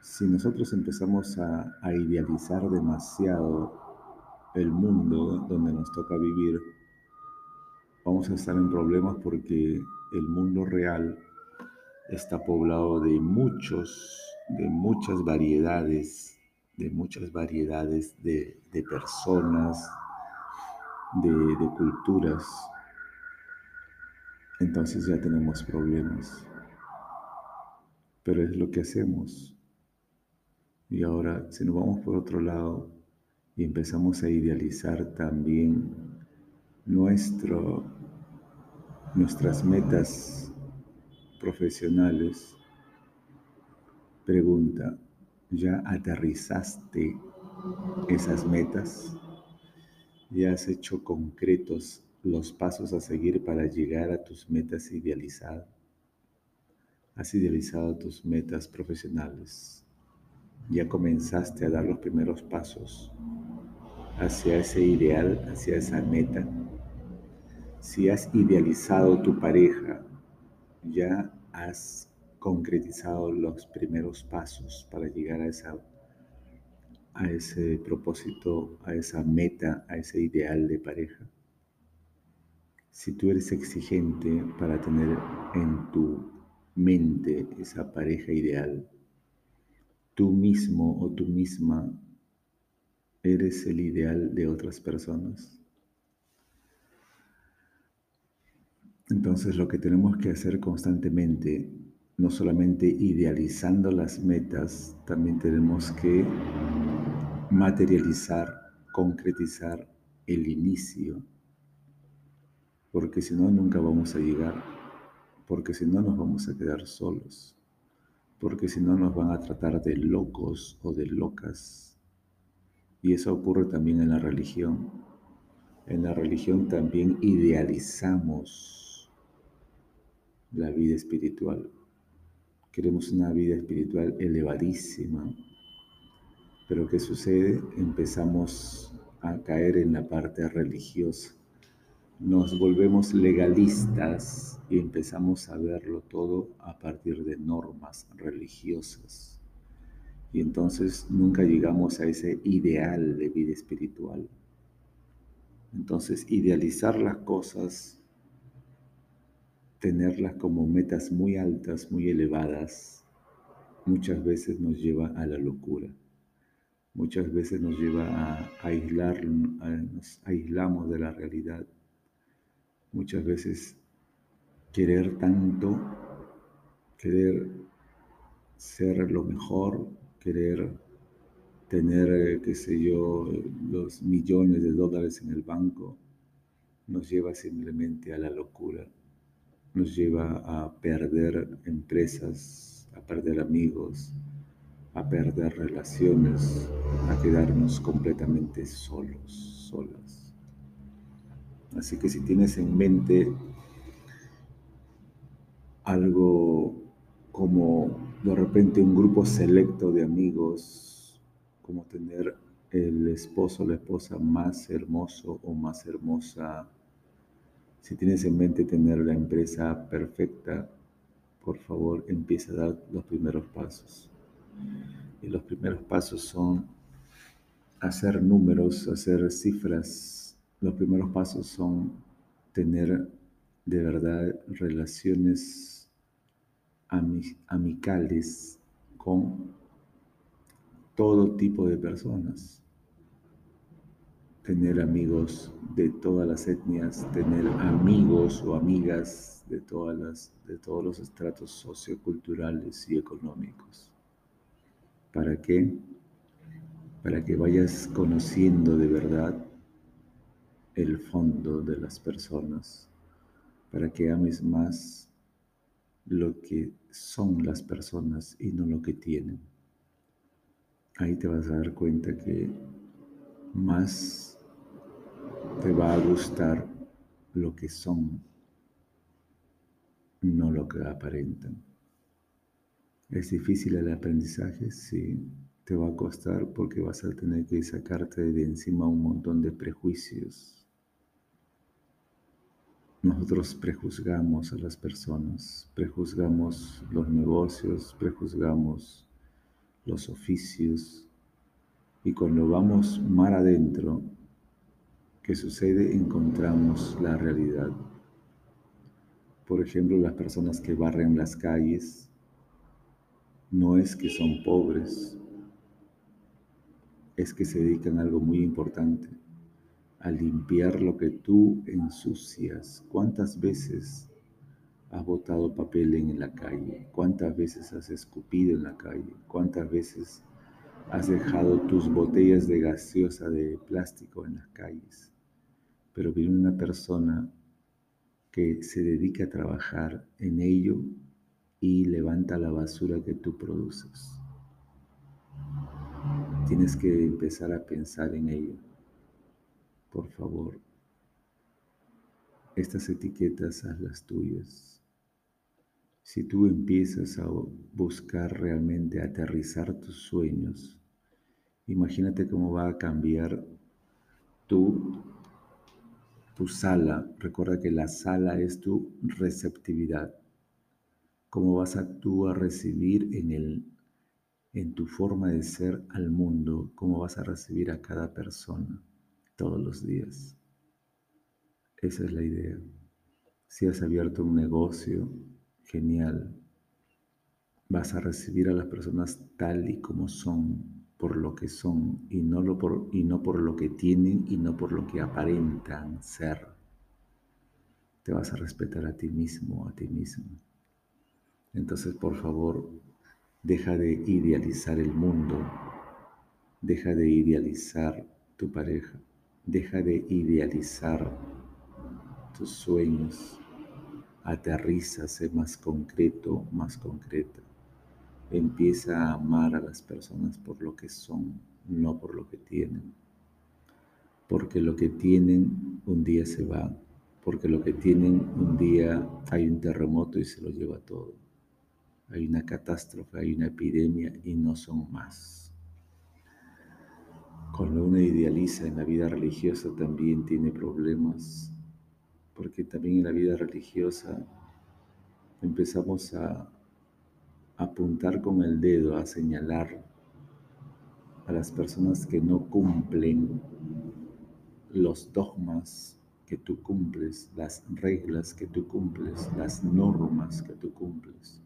A: si nosotros empezamos a, a, idealizar demasiado el mundo donde nos toca vivir, vamos a estar en problemas porque el mundo real está poblado de muchos, de muchas variedades de muchas variedades de, personas, de, de culturas, entonces ya tenemos problemas. Pero es lo que hacemos. Y ahora, si nos vamos por otro lado y empezamos a idealizar también nuestro, nuestras metas profesionales, pregunta, ya aterrizaste esas metas, ya has hecho concretos los pasos a seguir para llegar a tus metas idealizadas. Has idealizado tus metas profesionales. Ya comenzaste a dar los primeros pasos hacia ese ideal, hacia esa meta. Si has idealizado tu pareja, ya has concretizado los primeros pasos para llegar a, esa, a ese propósito, a esa meta, a ese ideal de pareja. Si tú eres exigente para tener en tu mente esa pareja ideal, tú mismo o tú misma eres el ideal de otras personas. Entonces lo que tenemos que hacer constantemente no solamente idealizando las metas, también tenemos que materializar, concretizar el inicio, porque si no, nunca vamos a llegar, porque si no, nos vamos a quedar solos, porque si no, nos van a tratar de locos o de locas. Y eso ocurre también en la religión. En la religión también idealizamos la vida espiritual. Queremos una vida espiritual elevadísima. Pero ¿qué sucede? Empezamos a caer en la parte religiosa. Nos volvemos legalistas y empezamos a verlo todo a partir de normas religiosas. Y entonces nunca llegamos a ese ideal de vida espiritual. Entonces, idealizar las cosas tenerlas como metas muy altas, muy elevadas, muchas veces nos lleva a la locura. Muchas veces nos lleva a aislar, nos aislamos de la realidad. Muchas veces querer tanto, querer ser lo mejor, querer tener, qué sé yo, los millones de dólares en el banco, nos lleva simplemente a la locura, nos lleva a perder empresas, a perder amigos, a perder relaciones, a quedarnos completamente solos, solas. Así que si tienes en mente algo como de repente un grupo selecto de amigos, como tener el esposo o la esposa más hermoso o más hermosa, si tienes en mente tener la empresa perfecta, por favor empieza a dar los primeros pasos. Y los primeros pasos son hacer números, hacer cifras. Los primeros pasos son tener de verdad relaciones amicales con todo tipo de personas. Tener amigos de todas las etnias, tener amigos o amigas de, todas las, de todos los estratos socioculturales y económicos. ¿Para qué? Para que vayas conociendo de verdad el fondo de las personas, para que ames más lo que son las personas y no lo que tienen. Ahí te vas a dar cuenta que más te va a gustar lo que son, no lo que aparentan. ¿Es difícil el aprendizaje? Sí, te va a costar porque vas a tener que sacarte de encima un montón de prejuicios. Nosotros prejuzgamos a las personas, prejuzgamos los negocios, prejuzgamos los oficios y cuando vamos mar adentro, ¿qué sucede? Encontramos la realidad. Por ejemplo, las personas que barren las calles, no es que son pobres, es que se dedican a algo muy importante, a limpiar lo que tú ensucias. ¿Cuántas veces has botado papel en la calle? ¿Cuántas veces has escupido en la calle? ¿Cuántas veces has dejado tus botellas de gaseosa de plástico en las calles? Pero viene una persona que se dedica a trabajar en ello y levanta la basura que tú produces. Tienes que empezar a pensar en ello. Por favor, estas etiquetas haz las tuyas. Si tú empiezas a buscar realmente aterrizar tus sueños, imagínate cómo va a cambiar tu, tu sala. Recuerda que la sala es tu receptividad cómo vas a tú a recibir en, el, en tu forma de ser al mundo, cómo vas a recibir a cada persona todos los días. Esa es la idea. Si has abierto un negocio, genial. Vas a recibir a las personas tal y como son, por lo que son, y no, lo por, y no por lo que tienen y no por lo que aparentan ser. Te vas a respetar a ti mismo, a ti mismo. Entonces, por favor, deja de idealizar el mundo, deja de idealizar tu pareja, deja de idealizar tus sueños, aterriza, sé más concreto, más concreta. Empieza a amar a las personas por lo que son, no por lo que tienen. Porque lo que tienen un día se va, porque lo que tienen un día hay un terremoto y se lo lleva todo hay una catástrofe, hay una epidemia y no son más. Cuando uno idealiza en la vida religiosa también tiene problemas, porque también en la vida religiosa empezamos a apuntar con el dedo, a señalar a las personas que no cumplen los dogmas que tú cumples, las reglas que tú cumples, las normas que tú cumples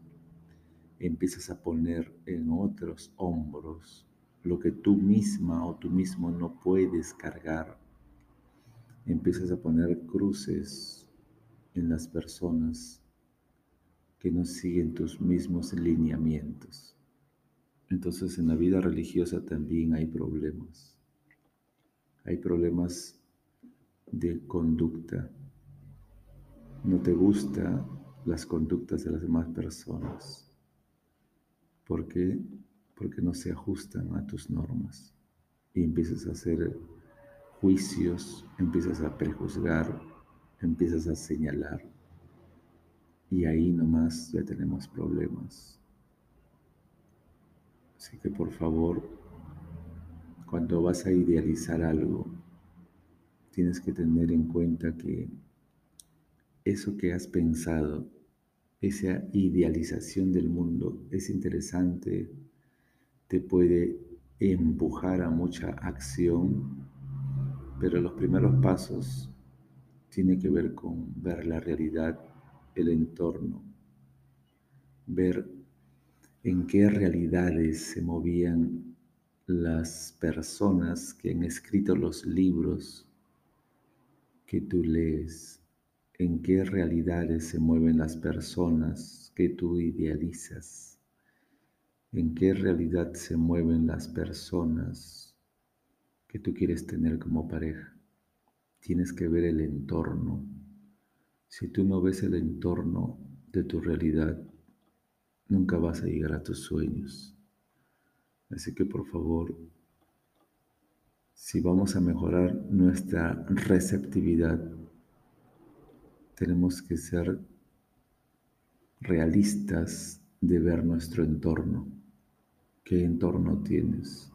A: empiezas a poner en otros hombros lo que tú misma o tú mismo no puedes cargar. Empiezas a poner cruces en las personas que no siguen tus mismos lineamientos. Entonces en la vida religiosa también hay problemas. Hay problemas de conducta. No te gustan las conductas de las demás personas. ¿Por qué? Porque no se ajustan a tus normas. Y empiezas a hacer juicios, empiezas a prejuzgar, empiezas a señalar. Y ahí nomás ya tenemos problemas. Así que por favor, cuando vas a idealizar algo, tienes que tener en cuenta que eso que has pensado, esa idealización del mundo es interesante, te puede empujar a mucha acción, pero los primeros pasos tienen que ver con ver la realidad, el entorno, ver en qué realidades se movían las personas que han escrito los libros que tú lees, en qué realidades se mueven las personas que tú idealizas, en qué realidad se mueven las personas que tú quieres tener como pareja. Tienes que ver el entorno. Si tú no ves el entorno de tu realidad, nunca vas a llegar a tus sueños. Así que por favor, si vamos a mejorar nuestra receptividad, tenemos que ser realistas de ver nuestro entorno. ¿Qué entorno tienes?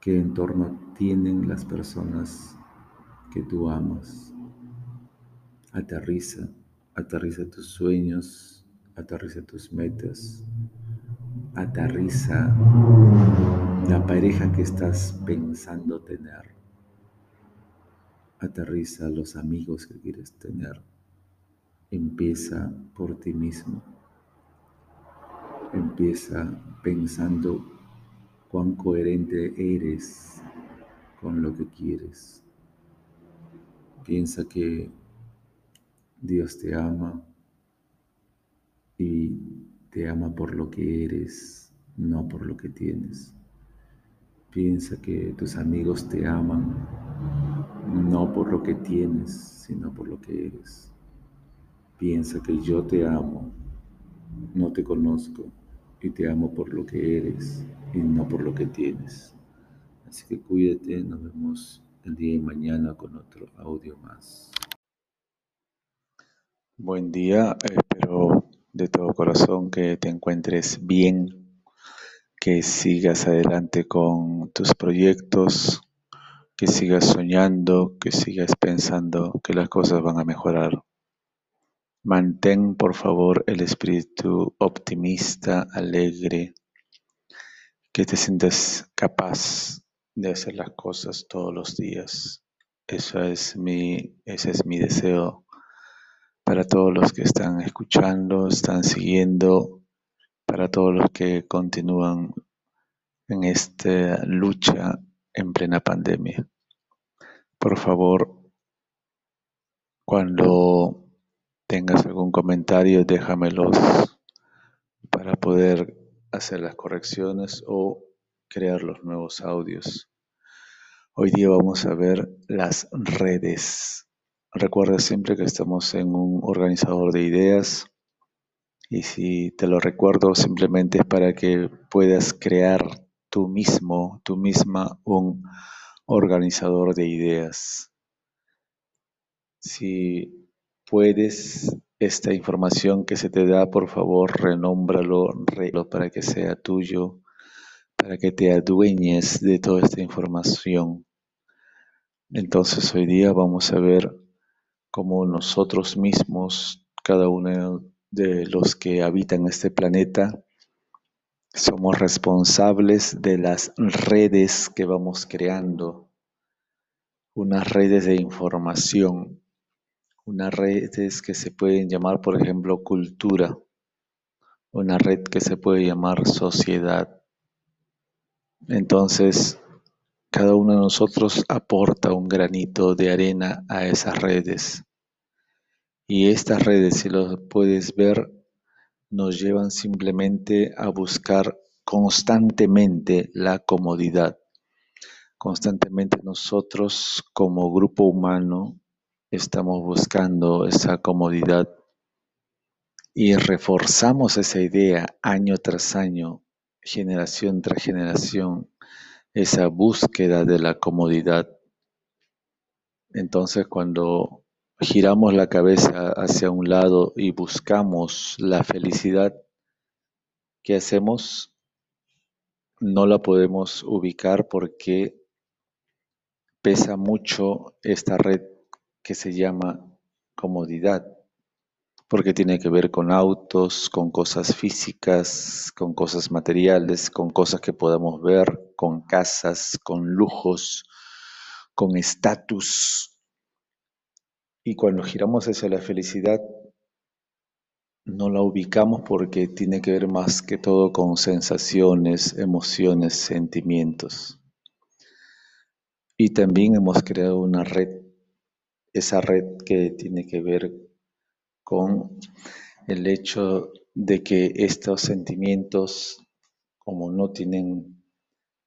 A: ¿Qué entorno tienen las personas que tú amas? Aterriza, aterriza tus sueños, aterriza tus metas, aterriza la pareja que estás pensando tener. Aterriza los amigos que quieres tener. Empieza por ti mismo. Empieza pensando cuán coherente eres con lo que quieres. Piensa que Dios te ama y te ama por lo que eres, no por lo que tienes. Piensa que tus amigos te aman no por lo que tienes, sino por lo que eres. Piensa que yo te amo, no te conozco y te amo por lo que eres y no por lo que tienes. Así que cuídate, nos vemos el día de mañana con otro audio más.
B: Buen día, espero de todo corazón que te encuentres bien que sigas adelante con tus proyectos, que sigas soñando, que sigas pensando que las cosas van a mejorar. Mantén, por favor, el espíritu optimista, alegre, que te sientas capaz de hacer las cosas todos los días. Eso es mi, ese es mi deseo para todos los que están escuchando, están siguiendo para todos los que continúan en esta lucha en plena pandemia. Por favor, cuando tengas algún comentario, déjamelos para poder hacer las correcciones o crear los nuevos audios. Hoy día vamos a ver las redes. Recuerda siempre que estamos en un organizador de ideas y si te lo recuerdo, simplemente es para que puedas crear tú mismo, tú misma, un organizador de ideas. Si puedes, esta información que se te da, por favor, renómbralo, para que sea tuyo, para que te adueñes de toda esta información. Entonces hoy día vamos a ver cómo nosotros mismos, cada uno de los que habitan este planeta. Somos responsables de las redes que vamos creando, unas redes de información, unas redes que se pueden llamar, por ejemplo, cultura, una red que se puede llamar sociedad. Entonces, cada uno de nosotros aporta un granito de arena a esas redes. Y estas redes, si lo puedes ver, nos llevan simplemente a buscar constantemente la comodidad. Constantemente nosotros como grupo humano estamos buscando esa comodidad y reforzamos esa idea año tras año, generación tras generación, esa búsqueda de la comodidad. Entonces cuando giramos la cabeza hacia un lado y buscamos la felicidad, ¿qué hacemos? No la podemos ubicar porque pesa mucho esta red que se llama comodidad, porque tiene que ver con autos, con cosas físicas, con cosas materiales, con cosas que podamos ver, con casas, con lujos, con estatus. Y cuando giramos hacia la felicidad, no la ubicamos porque tiene que ver más que todo con sensaciones, emociones, sentimientos. Y también hemos creado una red, esa red que tiene que ver con el hecho de que estos sentimientos, como no tienen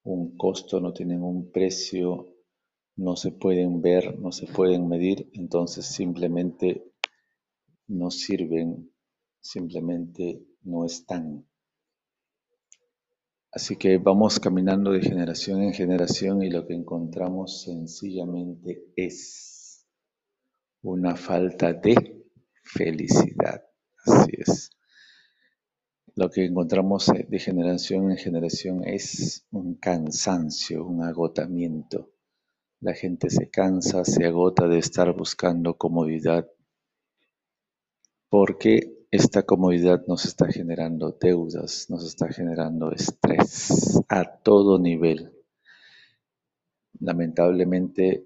B: un costo, no tienen un precio, no se pueden ver, no se pueden medir, entonces simplemente no sirven, simplemente no están. Así que vamos caminando de generación en generación y lo que encontramos sencillamente es una falta de felicidad. Así es. Lo que encontramos de generación en generación es un cansancio, un agotamiento. La gente se cansa, se agota de estar buscando comodidad porque esta comodidad nos está generando deudas, nos está generando estrés a todo nivel. Lamentablemente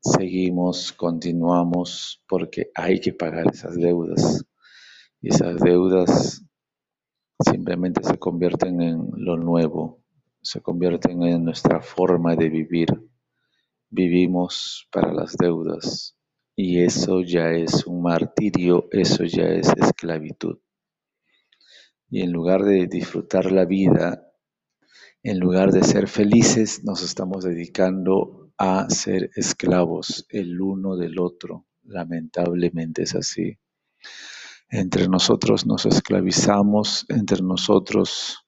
B: seguimos, continuamos porque hay que pagar esas deudas. Y esas deudas simplemente se convierten en lo nuevo, se convierten en nuestra forma de vivir. Vivimos para las deudas, y eso ya es un martirio, eso ya es esclavitud. Y en lugar de disfrutar la vida, en lugar de ser felices, nos estamos dedicando a ser esclavos el uno del otro. Lamentablemente es así. Entre nosotros nos esclavizamos, entre nosotros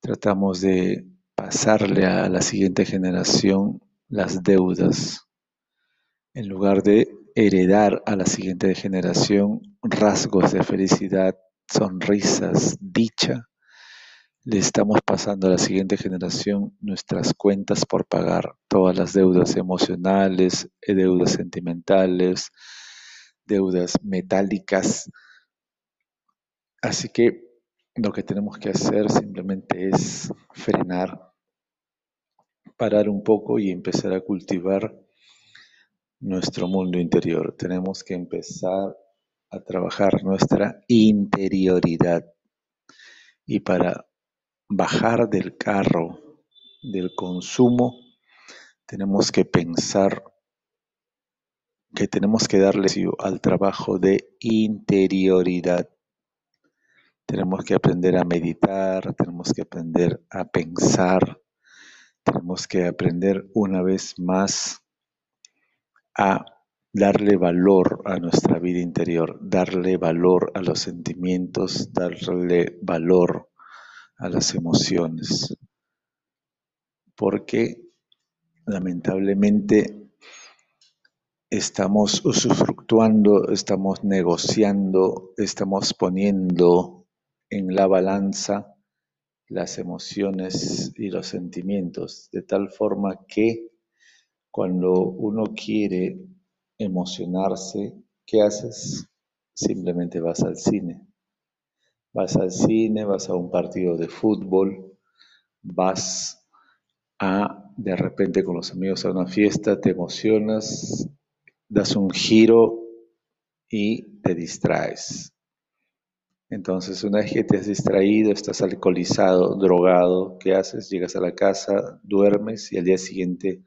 B: tratamos de pasarle a la siguiente generación las deudas en lugar de heredar a la siguiente generación rasgos de felicidad, sonrisas, dicha, le estamos pasando a la siguiente generación nuestras cuentas por pagar, todas las deudas emocionales, eh, deudas sentimentales, deudas metálicas. Así que lo que tenemos que hacer simplemente es frenar, parar un poco y empezar a cultivar nuestro mundo interior. Tenemos que empezar a trabajar nuestra interioridad. Y para bajar del carro del consumo, tenemos que pensar que tenemos que darle al trabajo de interioridad. Tenemos que aprender a meditar, tenemos que aprender a pensar, tenemos que aprender una vez más a darle valor a nuestra vida interior, darle valor a los sentimientos, darle valor a las emociones. Porque lamentablemente estamos usufructuando, estamos negociando, estamos poniendo en la balanza las emociones y los sentimientos, de tal forma que cuando uno quiere emocionarse, ¿qué haces? Simplemente vas al cine. Vas al cine, vas a un partido de fútbol, vas a de repente con los amigos a una fiesta, te emocionas, das un giro y te distraes. Entonces, una vez que te has distraído, estás alcoholizado, drogado, ¿qué haces? Llegas a la casa, duermes y al día siguiente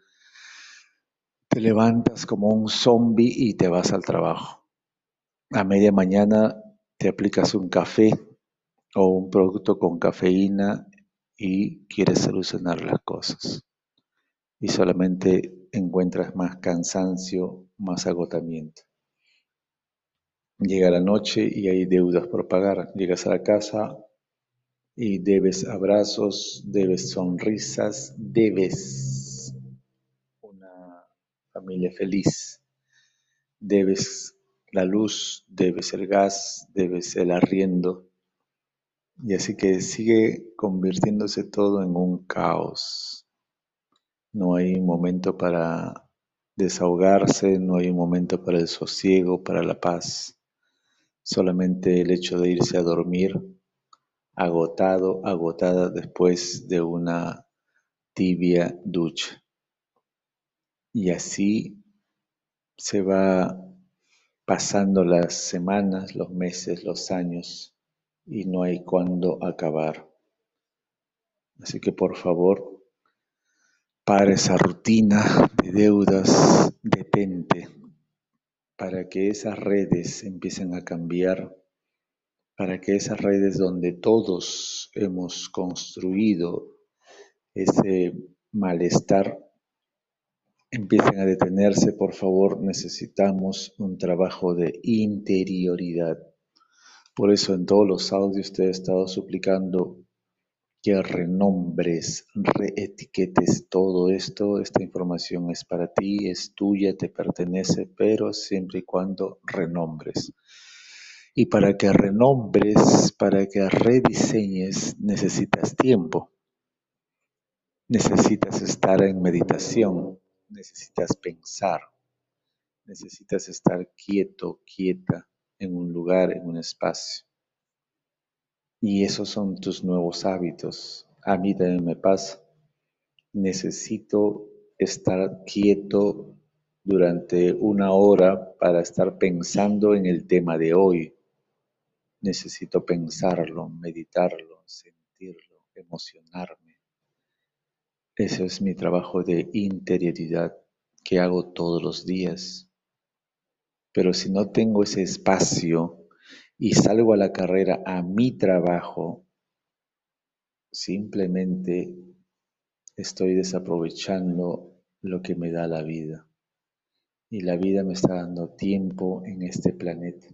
B: te levantas como un zombie y te vas al trabajo. A media mañana te aplicas un café o un producto con cafeína y quieres solucionar las cosas. Y solamente encuentras más cansancio, más agotamiento. Llega la noche y hay deudas por pagar. Llegas a la casa y debes abrazos, debes sonrisas, debes una familia feliz, debes la luz, debes el gas, debes el arriendo. Y así que sigue convirtiéndose todo en un caos. No hay momento para desahogarse, no hay un momento para el sosiego, para la paz. Solamente el hecho de irse a dormir agotado, agotada después de una tibia ducha. Y así se va pasando las semanas, los meses, los años y no hay cuándo acabar. Así que por favor, para esa rutina de deudas, detente para que esas redes empiecen a cambiar, para que esas redes donde todos hemos construido ese malestar empiecen a detenerse, por favor, necesitamos un trabajo de interioridad. Por eso en todos los audios te he estado suplicando que renombres, reetiquetes todo esto. Esta información es para ti, es tuya, te pertenece, pero siempre y cuando renombres. Y para que renombres, para que rediseñes, necesitas tiempo. Necesitas estar en meditación, necesitas pensar, necesitas estar quieto, quieta en un lugar, en un espacio. Y esos son tus nuevos hábitos. A mí también me pasa. Necesito estar quieto durante una hora para estar pensando en el tema de hoy. Necesito pensarlo, meditarlo, sentirlo, emocionarme. Ese es mi trabajo de interioridad que hago todos los días. Pero si no tengo ese espacio y salgo a la carrera a mi trabajo, simplemente estoy desaprovechando lo que me da la vida. Y la vida me está dando tiempo en este planeta.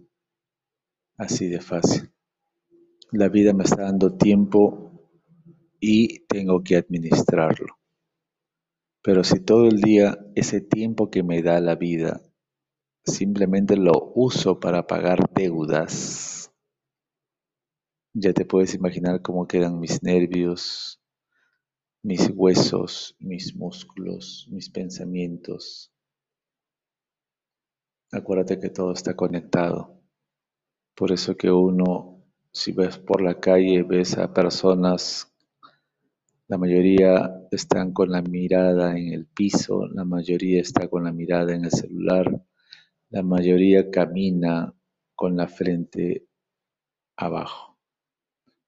B: Así de fácil. La vida me está dando tiempo y tengo que administrarlo. Pero si todo el día ese tiempo que me da la vida simplemente lo uso para pagar deudas. Ya te puedes imaginar cómo quedan mis nervios, mis huesos, mis músculos, mis pensamientos. Acuérdate que todo está conectado. Por eso que uno, si ves por la calle, ves a personas, la mayoría están con la mirada en el piso, la mayoría está con la mirada en el celular, la mayoría camina con la frente abajo,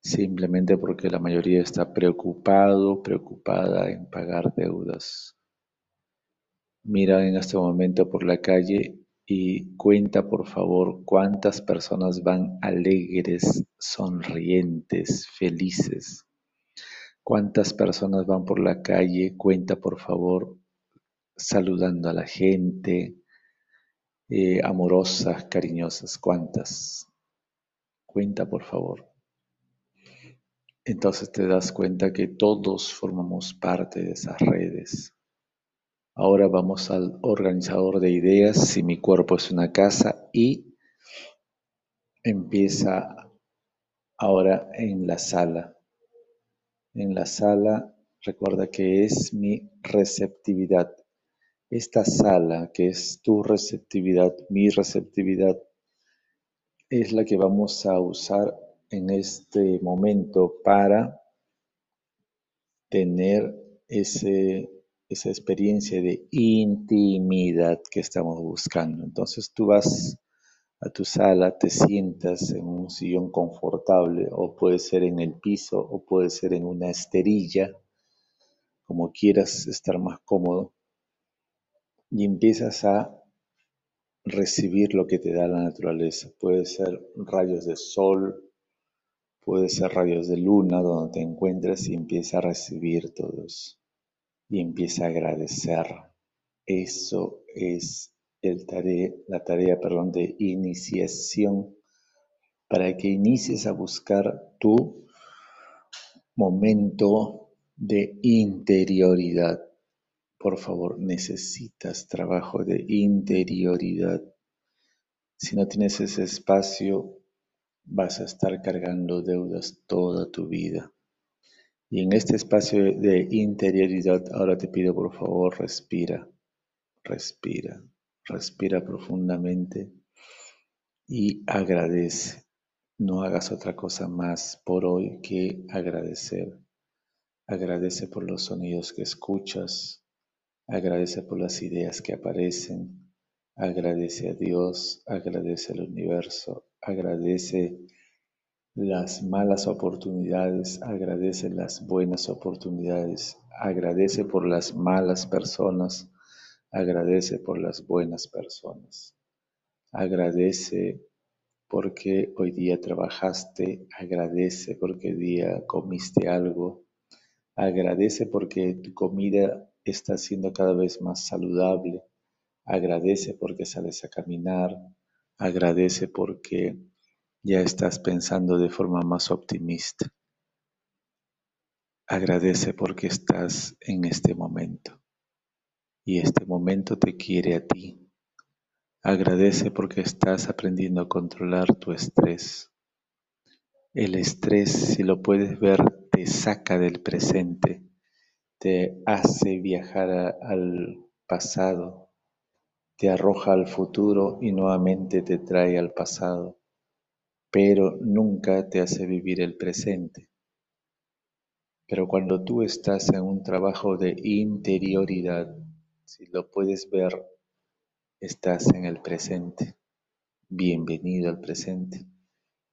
B: simplemente porque la mayoría está preocupado, preocupada en pagar deudas. Mira en este momento por la calle y cuenta por favor cuántas personas van alegres, sonrientes, felices. Cuántas personas van por la calle, cuenta por favor saludando a la gente, eh, amorosas, cariñosas, ¿cuántas? Cuenta, por favor. Entonces te das cuenta que todos formamos parte de esas redes. Ahora vamos al organizador de ideas, si mi cuerpo es una casa y empieza ahora en la sala. En la sala, recuerda que es mi receptividad. Esta sala, que es tu receptividad, mi receptividad, es la que vamos a usar en este momento para tener ese, esa experiencia de intimidad que estamos buscando. Entonces tú vas a tu sala, te sientas en un sillón confortable o puede ser en el piso o puede ser en una esterilla, como quieras estar más cómodo, y empiezas a recibir lo que te da la naturaleza. Puede ser rayos de sol, puede ser rayos de luna donde te encuentres y empieza a recibir todos y empieza a agradecer. Eso es el tarea, la tarea perdón, de iniciación para que inicies a buscar tu momento de interioridad. Por favor, necesitas trabajo de interioridad. Si no tienes ese espacio, vas a estar cargando deudas toda tu vida. Y en este espacio de interioridad, ahora te pido por favor, respira, respira, respira profundamente y agradece. No hagas otra cosa más por hoy que agradecer. Agradece por los sonidos que escuchas, agradece por las ideas que aparecen, agradece a Dios, agradece al universo, agradece las malas oportunidades, agradece las buenas oportunidades, agradece por las malas personas, agradece por las buenas personas, agradece porque hoy día trabajaste, agradece porque hoy día comiste algo, agradece porque tu comida está siendo cada vez más saludable, agradece porque sales a caminar, agradece porque ya estás pensando de forma más optimista. Agradece porque estás en este momento y este momento te quiere a ti. Agradece porque estás aprendiendo a controlar tu estrés. El estrés, si lo puedes ver, te saca del presente, te hace viajar al pasado, te arroja al futuro y nuevamente te trae al pasado pero nunca te hace vivir el presente. Pero cuando tú estás en un trabajo de interioridad, si lo puedes ver, estás en el presente. Bienvenido al presente.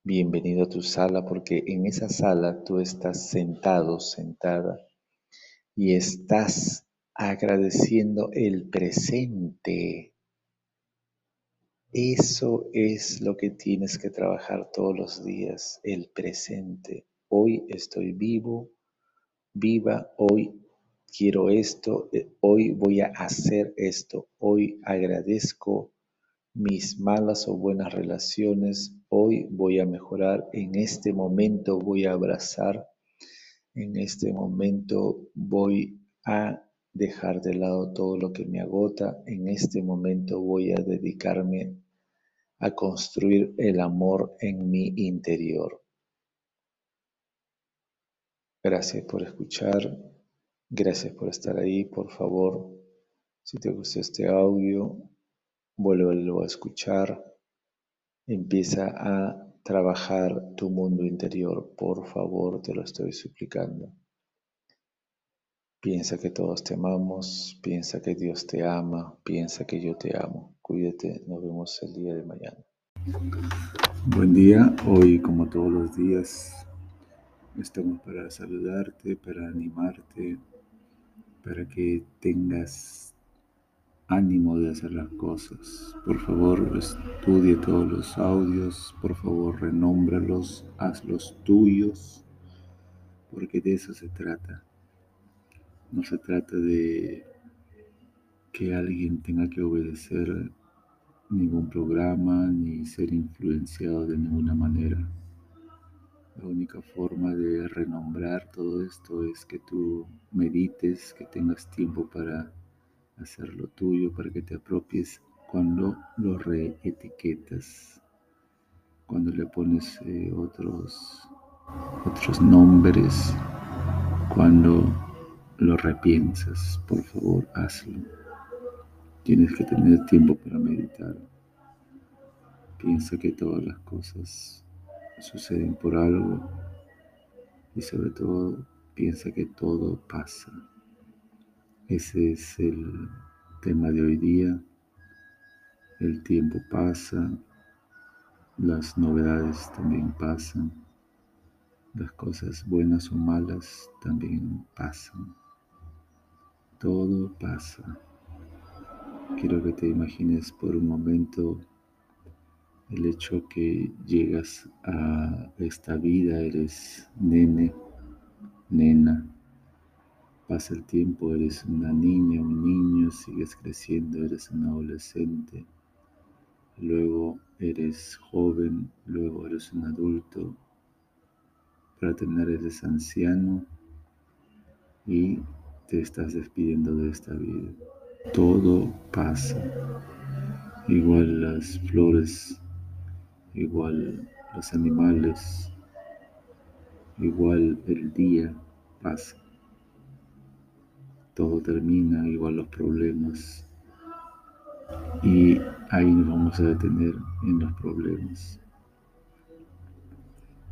B: Bienvenido a tu sala porque en esa sala tú estás sentado, sentada y estás agradeciendo el presente eso es lo que tienes que trabajar todos los días, el presente. Hoy estoy vivo, viva, hoy quiero esto, eh, hoy voy a hacer esto, hoy agradezco mis malas o buenas relaciones, hoy voy a mejorar, en este momento voy a abrazar, en este momento voy a dejar de lado todo lo que me agota, en este momento voy a dedicarme a construir el amor en mi interior. Gracias por escuchar, gracias por estar ahí, por favor, si te gustó este audio, vuélvelo a escuchar, empieza a trabajar tu mundo interior, por favor, te lo estoy suplicando. Piensa que todos te amamos, piensa que Dios te ama, piensa que yo te amo. Cuídate, nos vemos el día de mañana.
A: Buen día, hoy como todos los días estamos para saludarte, para animarte, para que tengas ánimo de hacer las cosas. Por favor, estudie todos los audios, por favor, renómbralos, hazlos tuyos, porque de eso se trata no se trata de que alguien tenga que obedecer ningún programa ni ser influenciado de ninguna manera. La única forma de renombrar todo esto es que tú medites, que tengas tiempo para hacer lo tuyo, para que te apropies cuando lo reetiquetas, cuando le pones eh, otros, otros nombres, cuando lo repiensas, por favor, hazlo. Tienes que tener tiempo para meditar. Piensa que todas las cosas suceden por algo y sobre todo piensa que todo pasa. Ese es el tema de hoy día. El tiempo pasa, Las novedades también pasan. Las cosas buenas o malas también pasan. Todo pasa. Quiero que te imagines por un momento el hecho que llegas a esta vida, eres nene, nena, pasa el tiempo, eres una niña, un niño, sigues creciendo, eres un adolescente, luego eres joven, luego eres un adulto, para tener eres anciano y te estás despidiendo de esta vida. Todo pasa, igual las flores igual los animales, igual el día pasa. Todo termina, igual los problemas. Y ahí nos vamos a detener en los problemas.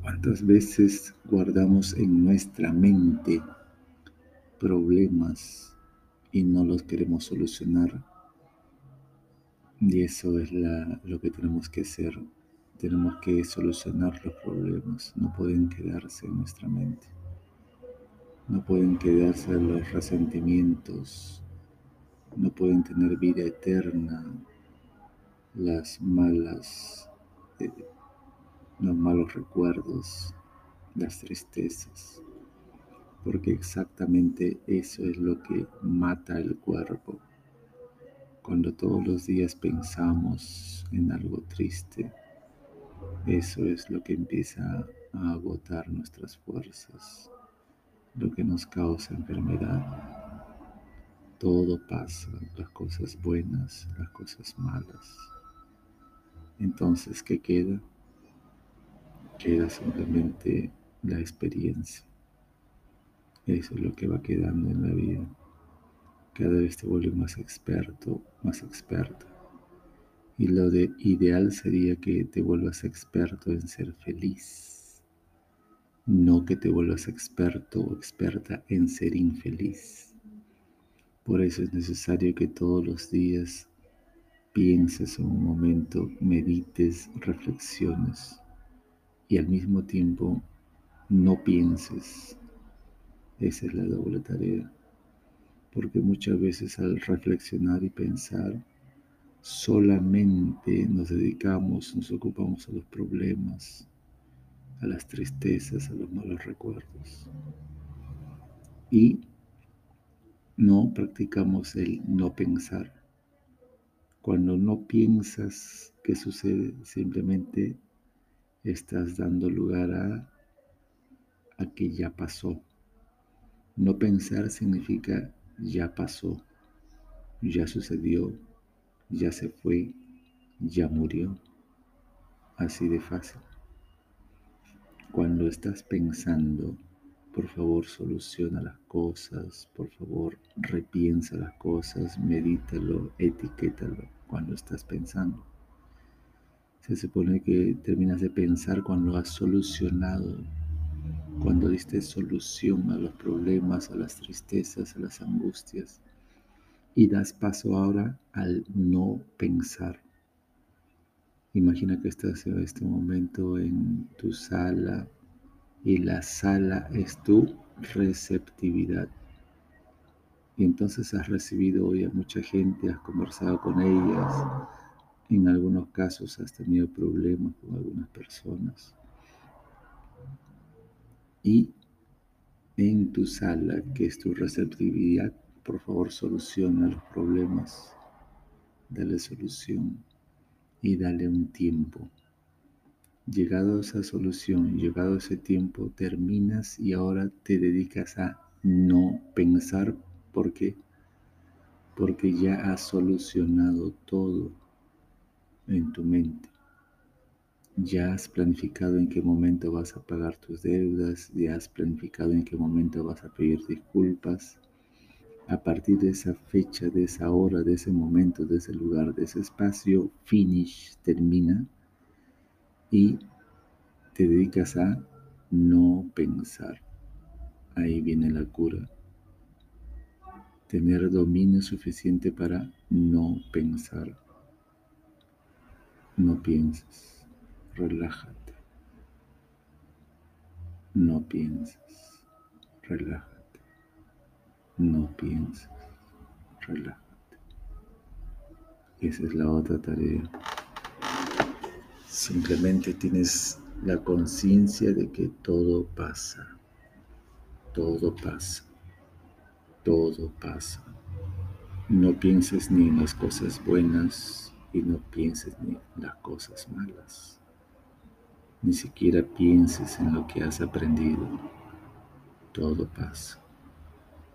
A: ¿Cuántas veces guardamos en nuestra mente problemas y no los queremos solucionar? Y eso es lo que tenemos que hacer tenemos que solucionar los problemas, no pueden quedarse en nuestra mente. No pueden quedarse los resentimientos, no pueden tener vida eterna las malas, eh, los malos recuerdos, las tristezas, porque exactamente eso es lo que mata el cuerpo. Cuando todos los días pensamos en algo triste, eso es lo que empieza a agotar nuestras fuerzas, lo que nos causa enfermedad. Todo pasa, las cosas buenas, las cosas malas. Entonces, ¿qué queda? Queda simplemente la experiencia. Eso es lo que va quedando en la vida. Cada vez te vuelves más experto, más experta y lo de ideal sería que te vuelvas experto en ser feliz, no que te vuelvas experto o experta en ser infeliz. Por eso es necesario que todos los días pienses un momento, medites, reflexiones y al mismo tiempo no pienses. Esa es la doble tarea. Porque muchas veces al reflexionar y pensar, solamente nos dedicamos, nos ocupamos a los problemas, a las tristezas, a los malos recuerdos. Y no practicamos el no pensar. Cuando no piensas qué sucede, simplemente estás dando lugar a, a que ya pasó. No pensar significa ya pasó, ya sucedió, ya se fue, ya murió. Así de fácil. Cuando estás pensando, por favor soluciona las cosas, por favor repiensa las cosas, medítalo, etiquétalo cuando estás pensando. Se supone que terminas de pensar cuando has solucionado, cuando diste solución a los problemas, a las tristezas, a las angustias y das paso ahora al no pensar. Imagina que estás en este momento en tu sala y la sala es tu receptividad. Y entonces has recibido hoy a mucha gente, has conversado con ellas, en algunos casos has tenido problemas con algunas personas. Y en tu sala, que es tu receptividad, por favor soluciona los problemas, dale solución y dale un tiempo. Llegado a esa solución, llegado a ese tiempo, terminas y ahora te dedicas a no pensar. ¿Por qué? Porque ya has solucionado todo en tu mente. Ya has planificado en qué momento vas a pagar tus deudas, ya has planificado en qué momento vas a pedir disculpas, a partir de esa fecha, de esa hora, de ese momento, de ese lugar, de ese espacio, finish, termina y te dedicas a no pensar. Ahí viene la cura. Tener dominio suficiente para no pensar. No pienses. relájate. No pienses, relájate. No pienses, relájate. Esa es la otra tarea. Simplemente tienes la conciencia de que todo pasa, todo pasa, todo pasa. No pienses ni en las cosas buenas y no pienses ni en las cosas malas. Ni siquiera pienses en lo que has aprendido. Todo pasa.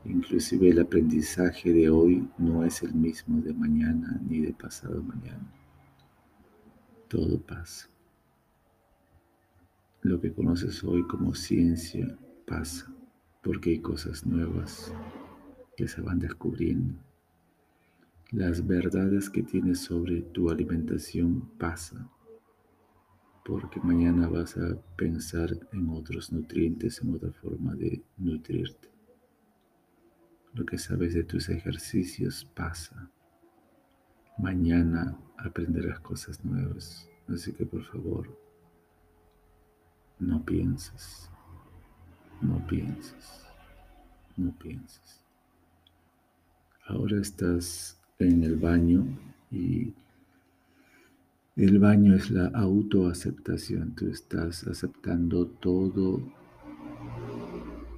A: Inclusive el aprendizaje de hoy no es el mismo de mañana ni de pasado mañana. Todo pasa. Lo que conoces hoy como ciencia pasa porque hay cosas nuevas que se van descubriendo. Las verdades que tienes sobre tu alimentación pasan porque mañana vas a pensar en otros nutrientes, en otra forma de nutrirte. Lo que sabes de tus ejercicios pasa. Mañana aprenderás cosas nuevas. Así que por favor, no pienses. No pienses. No pienses. Ahora estás en el baño y el baño es la autoaceptación. Tú estás aceptando todo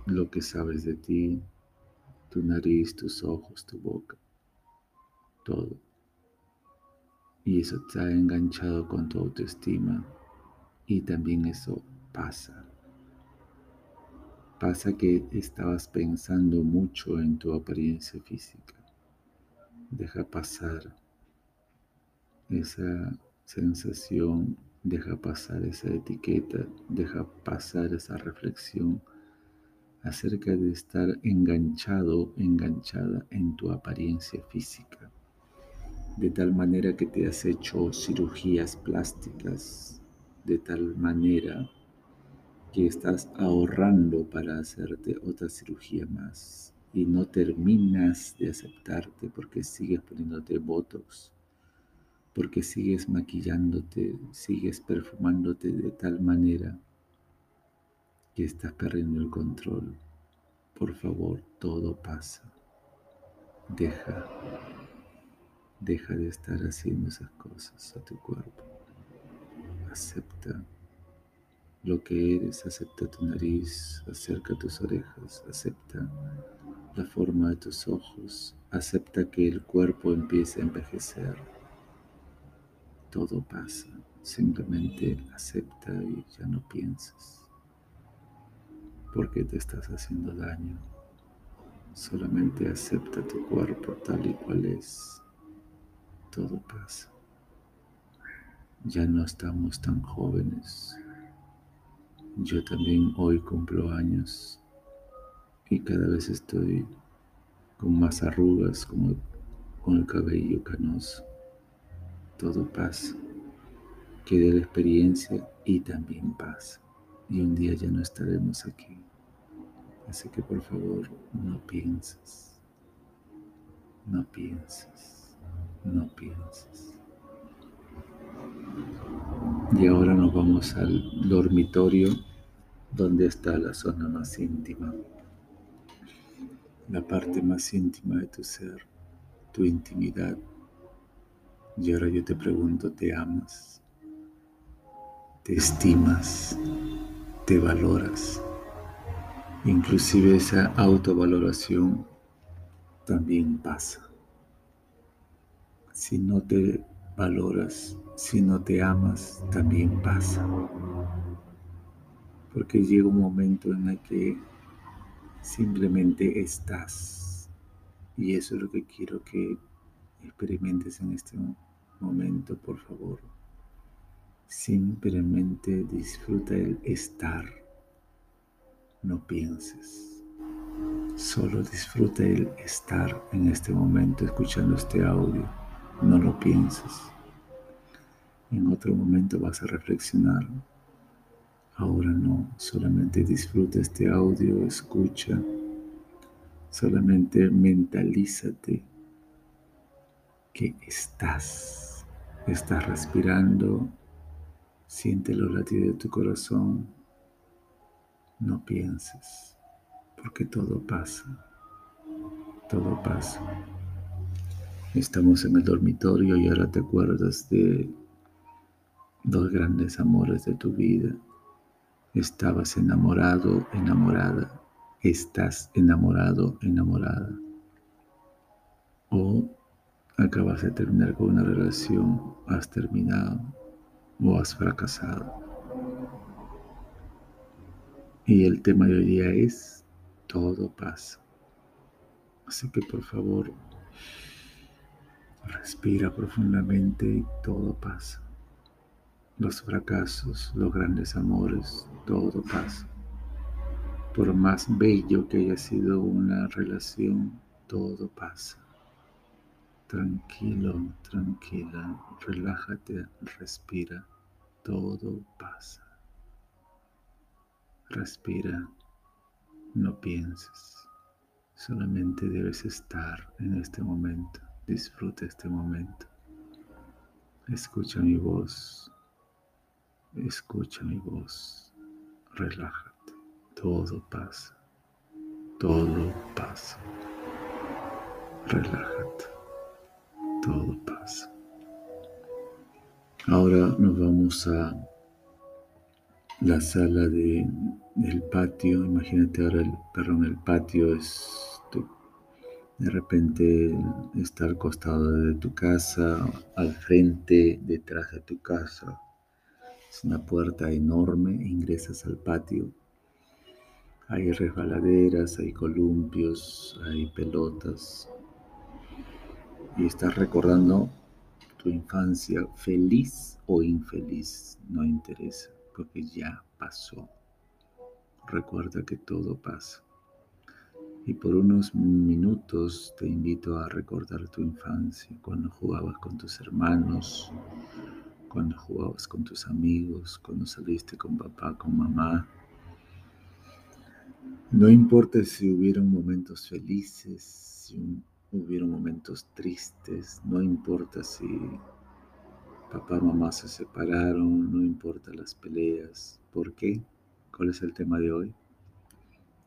A: lo que sabes de ti, tu nariz, tus ojos, tu boca, todo. Y eso está enganchado con tu autoestima y también eso pasa. Pasa que estabas pensando mucho en tu apariencia física. Deja pasar esa sensación, deja pasar esa etiqueta, deja pasar esa reflexión acerca de estar enganchado, enganchada en tu apariencia física, de tal manera que te has hecho cirugías plásticas, de tal manera que estás ahorrando para hacerte otra cirugía más y no terminas de aceptarte porque sigues poniéndote botox, porque sigues maquillándote, sigues perfumándote de tal manera que estás perdiendo el control. Por favor, todo pasa. Deja, deja de estar haciendo esas cosas a tu cuerpo. Acepta lo que eres, acepta tu nariz, acerca tus orejas, acepta la forma de tus ojos, acepta que el cuerpo empiece a envejecer. Todo pasa, simplemente acepta y ya no piensas porque te estás haciendo daño. Solamente acepta tu cuerpo tal y cual es. Todo pasa. Ya no estamos tan jóvenes. Yo también hoy cumplo años y cada vez estoy con más arrugas, como con el cabello canoso. Todo pasa. Queda la experiencia y también pasa y un día ya no estaremos aquí. Así que por favor, no pienses, no pienses, no pienses. Y ahora nos vamos al dormitorio donde está la zona más íntima, la parte más íntima de tu ser, tu intimidad. Y ahora yo te pregunto, ¿te amas? ¿Te estimas? te valoras. Inclusive esa autovaloración también pasa. Si no te valoras, si no te amas, también pasa. Porque llega un momento en el que simplemente estás. Y eso es lo que quiero que experimentes en este momento, por favor. Simplemente disfruta el estar. No pienses. Solo disfruta el estar en este momento escuchando este audio. No lo pienses. En otro momento vas a reflexionar. Ahora no, solamente disfruta este audio, escucha. Solamente mentalízate que estás. Estás respirando Siente los latidos de tu corazón. No pienses, porque todo pasa. Todo pasa. Estamos en el dormitorio y ahora te acuerdas de dos grandes amores de tu vida. Estabas enamorado, enamorada. Estás enamorado, enamorada. O acabas de terminar con una relación, has terminado o has fracasado. Y el tema de hoy día es todo pasa. Así que por favor, respira profundamente y todo pasa. Los fracasos, los grandes amores, todo pasa. Por más bello que haya sido una relación, todo pasa. Tranquilo, tranquila, relájate, respira, todo pasa. Respira, no pienses, solamente debes estar en este momento, disfruta este momento. Escucha mi voz, escucha mi voz, relájate, todo pasa, todo pasa, relájate. Todo pasa. Ahora nos vamos a la sala de, del patio. Imagínate ahora el perro en el patio es de repente está al costado de tu casa, al frente, detrás de tu casa. Es una puerta enorme, ingresas al patio. Hay resbaladeras, hay columpios, hay pelotas, y estás recordando tu infancia feliz o infeliz, no interesa, porque ya pasó. Recuerda que todo pasa. Y por unos minutos te invito a recordar tu infancia, cuando jugabas con tus hermanos, cuando jugabas con tus amigos, cuando saliste con papá, con mamá. No importa si hubieron momentos felices, si Hubieron momentos tristes, no importa si papá mamá se separaron, no importa las peleas. ¿Por qué? ¿Cuál es el tema de hoy?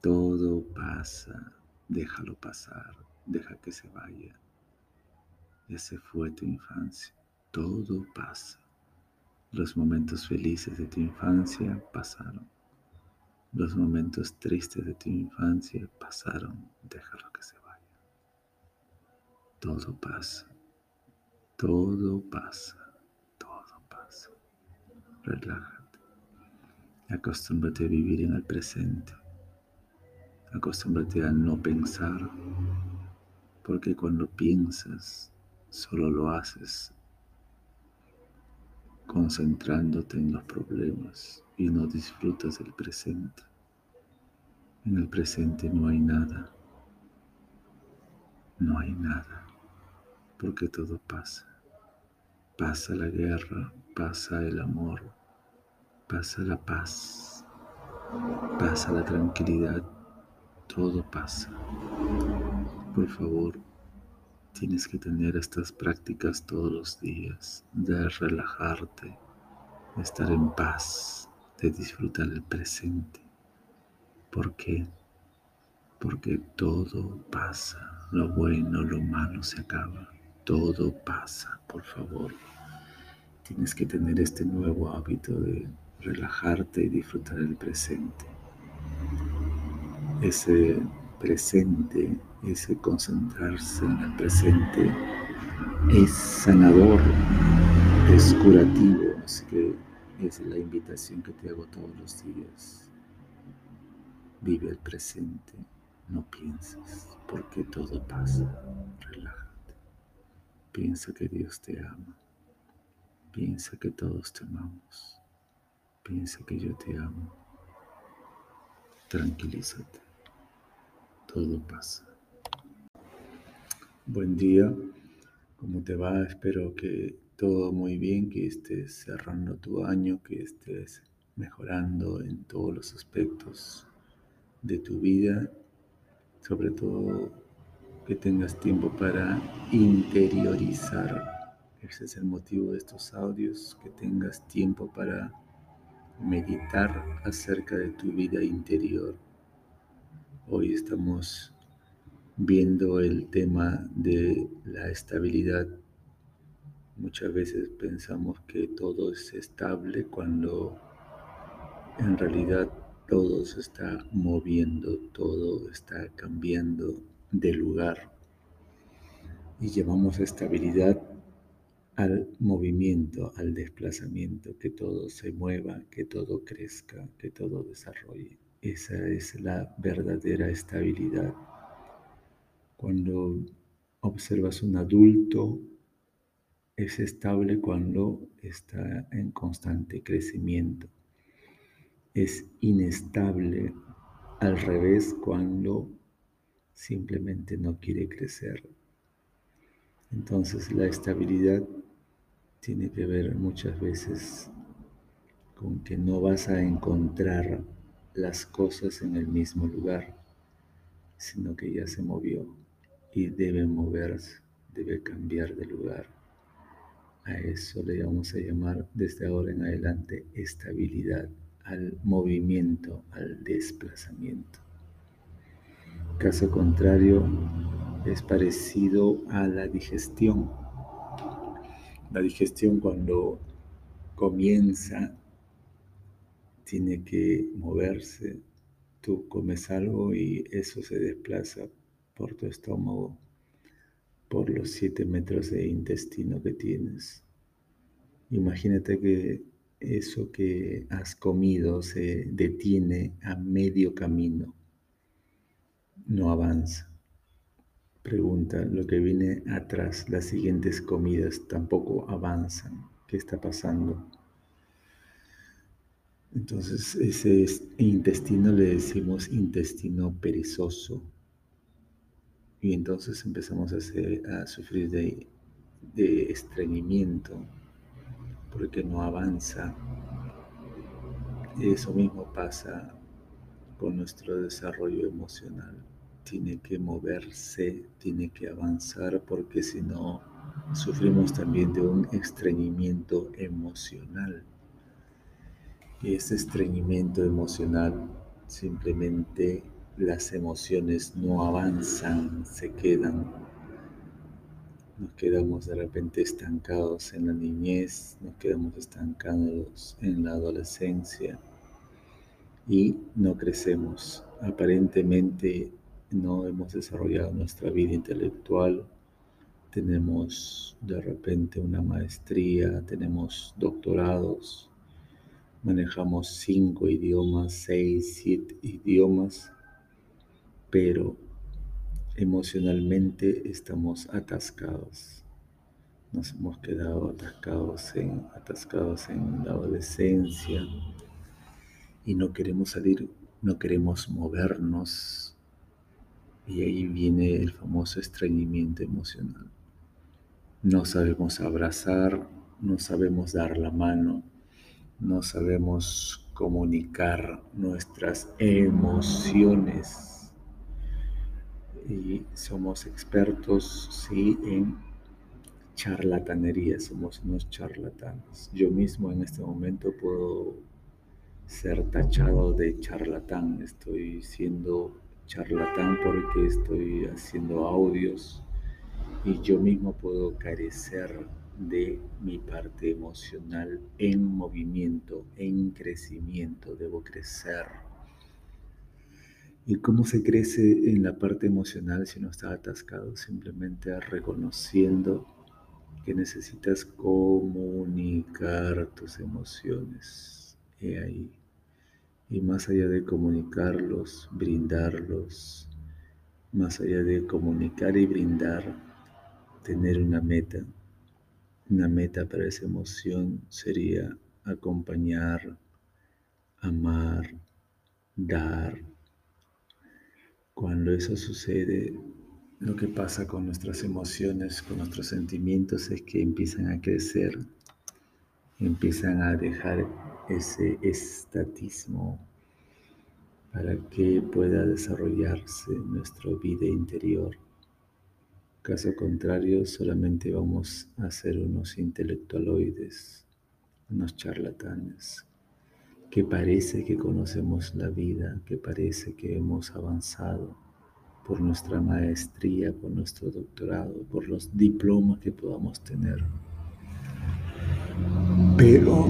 A: Todo pasa, déjalo pasar, deja que se vaya. Ya se fue tu infancia, todo pasa. Los momentos felices de tu infancia pasaron. Los momentos tristes de tu infancia pasaron, déjalo que se vaya. Todo pasa, todo pasa. Relájate. Acostúmbrate a vivir en el presente. Acostúmbrate a no pensar, porque cuando piensas, solo lo haces concentrándote en los problemas y no disfrutas del presente. En el presente no hay nada. No hay nada porque todo pasa. Pasa la guerra, pasa el amor, pasa la paz, pasa la tranquilidad, todo pasa. Por favor, tienes que tener estas prácticas todos los días, de relajarte, de estar en paz, de disfrutar el presente. ¿Por qué? Porque todo pasa, lo bueno, lo malo se acaba todo pasa, por favor. Tienes que tener este nuevo hábito de relajarte y disfrutar el presente. Ese presente, ese concentrarse en el presente es sanador, es curativo, así que es la invitación que te hago todos los días. Vive el presente, no pienses, porque todo pasa. Relájate. Piensa que Dios te ama. Piensa que todos te amamos. Piensa que yo te amo. Tranquilízate. Todo pasa. Buen día. ¿Cómo te va? Espero que todo muy bien, que estés cerrando tu año, que estés mejorando en todos los aspectos de tu vida, sobre todo que tengas tiempo para interiorizar Ese es el motivo de estos audios, que tengas tiempo para meditar acerca de tu vida interior. Hoy estamos viendo el tema de la estabilidad. Muchas veces pensamos que todo es estable cuando en realidad todo se está moviendo, todo está cambiando de lugar. Y llevamos estabilidad al movimiento, al desplazamiento, que todo se mueva, que todo crezca, que todo desarrolle. Esa es la verdadera estabilidad. Cuando observas un adulto, es estable cuando está en constante crecimiento. Es inestable al revés cuando simplemente no quiere crecer. Entonces la estabilidad tiene que ver muchas veces con que no vas a encontrar las cosas en el mismo lugar, sino que ya se movió y debe moverse, debe cambiar de lugar. A eso le vamos a llamar desde ahora en adelante estabilidad, al movimiento, al desplazamiento. Caso contrario, es parecido a la digestión la digestión cuando comienza tiene que moverse. Tú comes algo y eso se desplaza por tu estómago, por los siete metros de intestino que tienes. Imagínate que eso que has comido se detiene a medio camino, no avanza. Pregunta, lo que viene atrás, las siguientes comidas tampoco avanzan. ¿Qué está pasando? Entonces, ese intestino le decimos intestino perezoso. Y entonces empezamos a, sufrir de estreñimiento porque no avanza. Eso mismo pasa con nuestro desarrollo emocional tiene que moverse, tiene que avanzar, porque si no, sufrimos también de un estreñimiento emocional. Y ese estreñimiento emocional, simplemente las emociones no avanzan, se quedan. Nos quedamos de repente estancados en la niñez, nos quedamos estancados en la adolescencia y no crecemos. Aparentemente no hemos desarrollado nuestra vida intelectual, tenemos de repente una maestría, tenemos doctorados, manejamos cinco idiomas, seis, siete idiomas, pero emocionalmente estamos atascados. Nos hemos quedado atascados en, atascados en la adolescencia y no queremos salir, no queremos movernos, y ahí viene el famoso estreñimiento emocional. No sabemos abrazar, no sabemos dar la mano, no sabemos comunicar nuestras emociones. Y somos expertos, sí, en charlatanería, somos unos charlatanes. Yo mismo en este momento puedo ser tachado de charlatán, estoy siendo charlatán porque estoy haciendo audios y yo mismo puedo carecer de mi parte emocional en movimiento, en crecimiento, debo crecer. ¿Y cómo se crece en la parte emocional si no está atascado? Simplemente reconociendo que necesitas comunicar tus emociones. Y ahí y más allá de comunicarlos, brindarlos, más allá de comunicar y brindar, tener una meta. Una meta para esa emoción sería acompañar, amar, dar. Cuando eso sucede, lo que pasa con nuestras emociones, con nuestros sentimientos, es que empiezan a crecer, empiezan a dejar ese estatismo para que pueda desarrollarse nuestra vida interior. Caso contrario, solamente vamos a ser unos intelectualoides, unos charlatanes, que parece que conocemos la vida, que parece que hemos avanzado por nuestra maestría, por nuestro doctorado, por los diplomas que podamos tener. Pero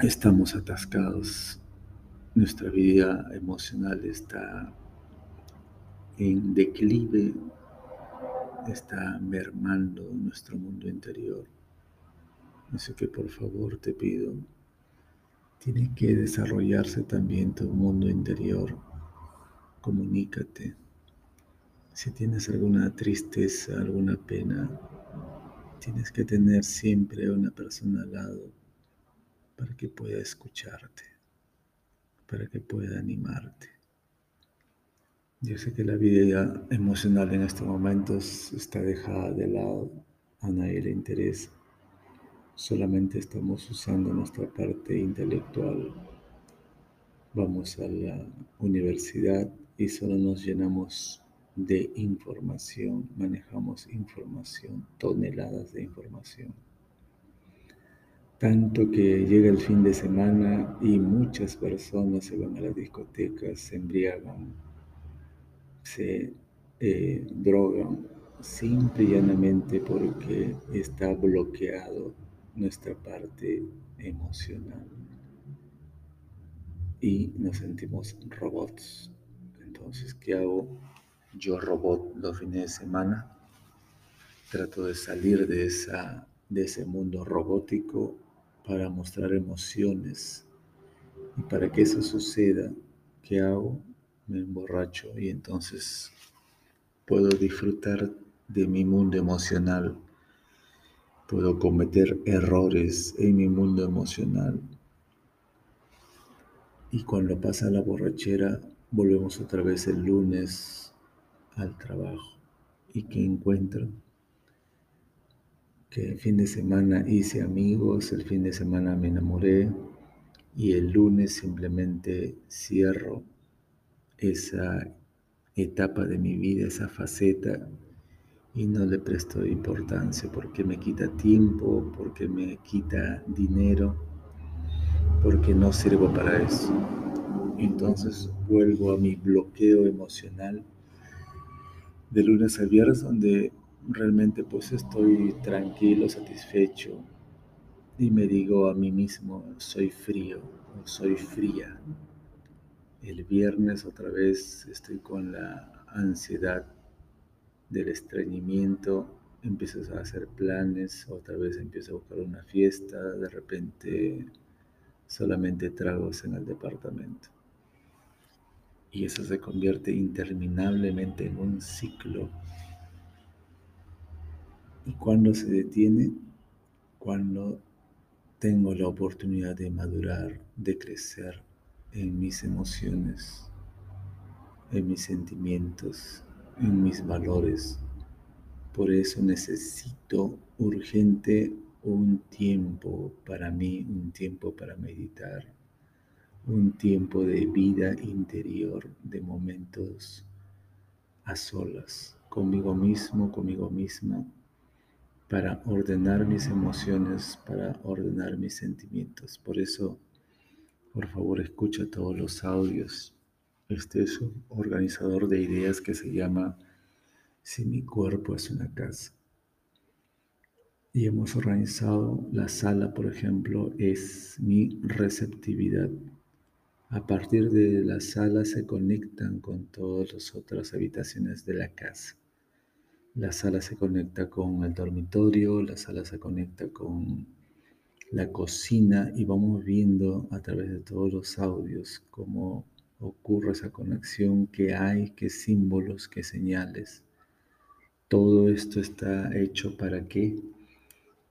A: estamos atascados, nuestra vida emocional está en declive está mermando nuestro mundo interior. Así que por favor te pido, tiene que desarrollarse también tu mundo interior. Comunícate. Si tienes alguna tristeza, alguna pena, tienes que tener siempre una persona al lado para que pueda escucharte, para que pueda animarte. Yo sé que la vida emocional en estos momentos está dejada de lado, a nadie le interesa. Solamente estamos usando nuestra parte intelectual. Vamos a la universidad y solo nos llenamos de información, manejamos información, toneladas de información. Tanto que llega el fin de semana y muchas personas se van a las discotecas, se embriagan, se eh, drogan simple y llanamente porque está bloqueado nuestra parte emocional y nos sentimos robots. Entonces, ¿qué hago? Yo robot los fines de semana. Trato de salir de, esa, de ese mundo robótico para mostrar emociones. Y para que eso suceda, ¿qué hago? me emborracho y entonces puedo disfrutar de mi mundo emocional. Puedo cometer errores en mi mundo emocional. Y cuando pasa la borrachera, volvemos otra vez el lunes al trabajo. ¿Y qué encuentro? Que el fin de semana hice amigos, el fin de semana me enamoré y el lunes simplemente cierro esa etapa de mi vida, esa faceta, y no le presto importancia porque me quita tiempo, porque me quita dinero, porque no sirvo para eso. Entonces vuelvo a mi bloqueo emocional de lunes a viernes donde realmente pues estoy tranquilo, satisfecho y me digo a mí mismo, soy frío o soy fría. El viernes otra vez estoy con la ansiedad del estreñimiento, empiezas a hacer planes, otra vez empiezo a buscar una fiesta, de repente solamente tragos en el departamento. Y eso se convierte interminablemente en un ciclo. ¿Y cuando se detiene? Cuando tengo la oportunidad de madurar, de crecer, en mis emociones, en mis sentimientos, en mis valores. Por eso necesito urgente un tiempo para mí, un tiempo para meditar, un tiempo de vida interior, de momentos a solas, conmigo mismo, conmigo misma, para ordenar mis emociones, para ordenar mis sentimientos. Por eso por favor, escucha todos los audios. Este es un organizador de ideas que se llama Si mi cuerpo es una casa. Y hemos organizado la sala, por ejemplo, es mi receptividad. A partir de la sala se conectan con todas las otras habitaciones de la casa. La sala se conecta con el dormitorio, la sala se conecta con la cocina y vamos viendo a través de todos los audios cómo ocurre esa conexión, qué hay, qué símbolos, qué señales. Todo esto está hecho para que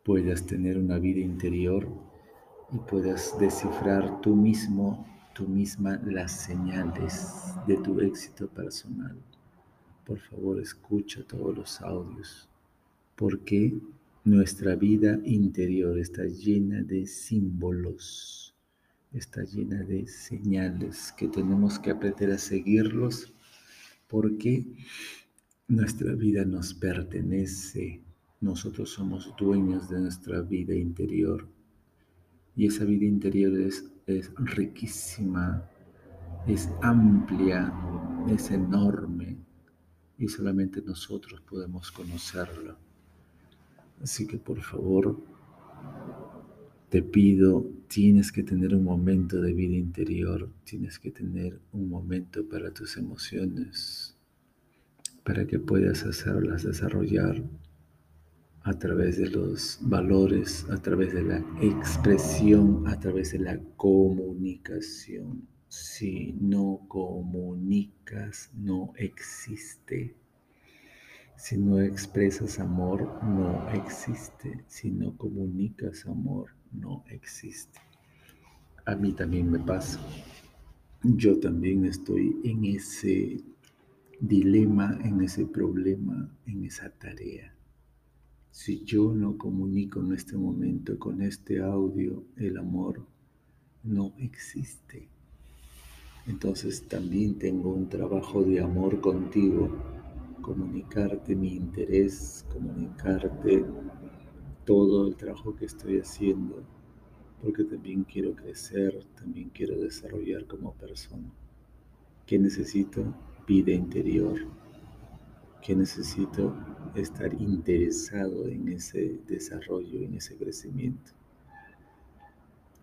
A: puedas tener una vida interior y puedas descifrar tú mismo, tú misma las señales de tu éxito personal. Por favor, escucha todos los audios. porque nuestra vida interior está llena de símbolos, está llena de señales que tenemos que aprender a seguirlos porque Nuestra vida nos pertenece, nosotros somos dueños de nuestra vida interior y esa vida interior es, es riquísima, es amplia, es enorme y solamente nosotros podemos conocerlo. Así que por favor, te pido, tienes que tener un momento de vida interior, tienes que tener un momento para tus emociones, para que puedas hacerlas desarrollar a través de los valores, a través de la expresión, a través de la comunicación. Si no comunicas, no existe. Si no expresas amor, no existe. Si no comunicas amor, no existe. A mí también me pasa. Yo también estoy en ese dilema, en ese problema, en esa tarea. Si yo no comunico en este momento con este audio, el amor no existe. Entonces también tengo un trabajo de amor contigo, comunicarte mi interés, comunicarte todo el trabajo que estoy haciendo, porque también quiero crecer, también quiero desarrollar como persona. ¿Qué necesito? Vida interior. ¿Qué necesito? Estar interesado en ese desarrollo, en ese crecimiento.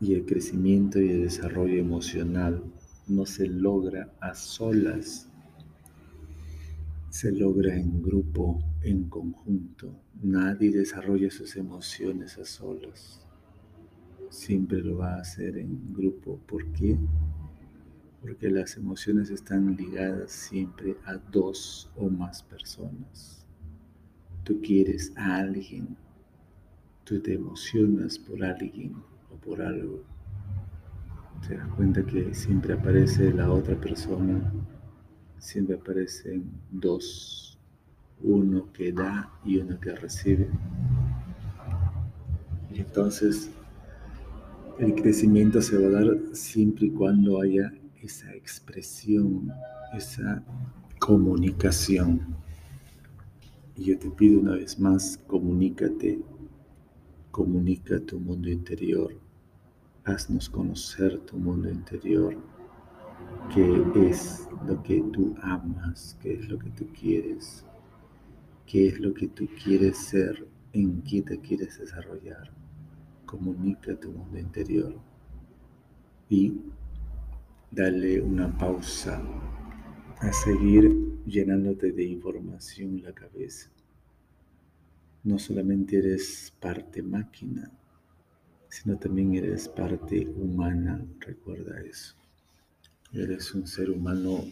A: Y el crecimiento y el desarrollo emocional no se logra a solas, se logra en grupo, en conjunto. Nadie desarrolla sus emociones a solas. Siempre lo va a hacer en grupo. ¿Por qué? Porque las emociones están ligadas siempre a dos o más personas. Tú quieres a alguien, tú te emocionas por alguien o por algo te das cuenta que siempre aparece la otra persona, siempre aparecen dos, uno que da y uno que recibe. Y entonces el crecimiento se va a dar siempre y cuando haya esa expresión, esa comunicación. Y yo te pido una vez más, comunícate, comunica tu mundo interior, haznos conocer tu mundo interior, qué es lo que tú amas, qué es lo que tú quieres, qué es lo que tú quieres ser, en qué te quieres desarrollar. Comunica tu mundo interior y dale una pausa a seguir llenándote de información la cabeza. No solamente eres parte máquina, sino también eres parte humana, recuerda eso. Eres un ser humano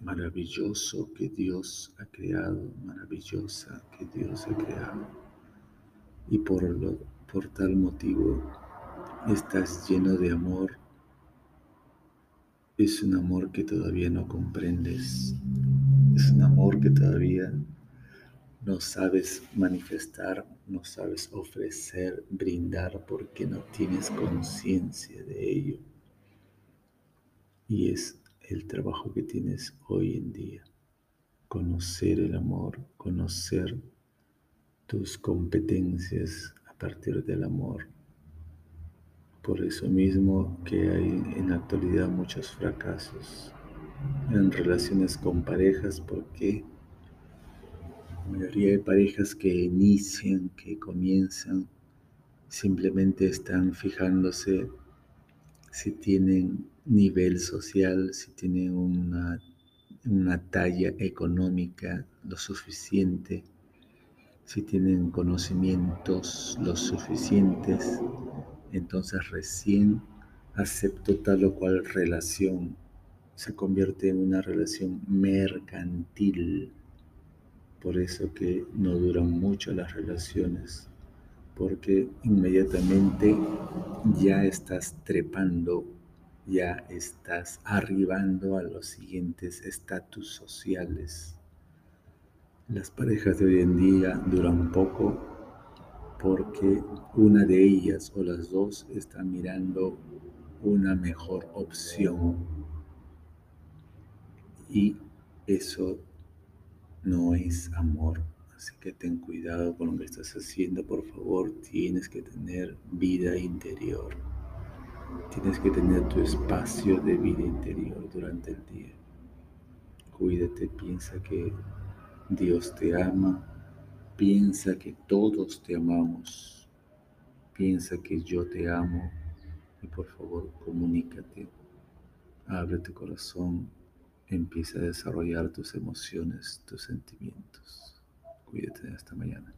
A: maravilloso que Dios ha creado, maravillosa que Dios ha creado. Y por, lo, por tal motivo estás lleno de amor. Es un amor que todavía no comprendes. Es un amor que todavía no sabes manifestar, no sabes ofrecer, brindar porque no tienes conciencia de ello. Y es el trabajo que tienes hoy en día. Conocer el amor, conocer tus competencias a partir del amor. Por eso mismo que hay en la actualidad muchos fracasos en relaciones con parejas porque la mayoría de parejas que inician, que comienzan, simplemente están fijándose si tienen nivel social, si tienen una, una talla económica lo suficiente, si tienen conocimientos lo suficientes, entonces recién acepto tal o cual relación. Se convierte en una relación mercantil por eso que no duran mucho las relaciones, porque inmediatamente ya estás trepando, ya estás arribando a los siguientes estatus sociales. Las parejas de hoy en día duran poco porque una de ellas o las dos están mirando una mejor opción y eso no es amor. Así que ten cuidado con lo que estás haciendo, por favor. Tienes que tener vida interior. Tienes que tener tu espacio de vida interior durante el día. Cuídate, piensa que Dios te ama, piensa que todos te amamos, piensa que yo te amo y por favor comunícate, abre tu corazón, empieza a desarrollar tus emociones, tus sentimientos. Cuídate hasta mañana.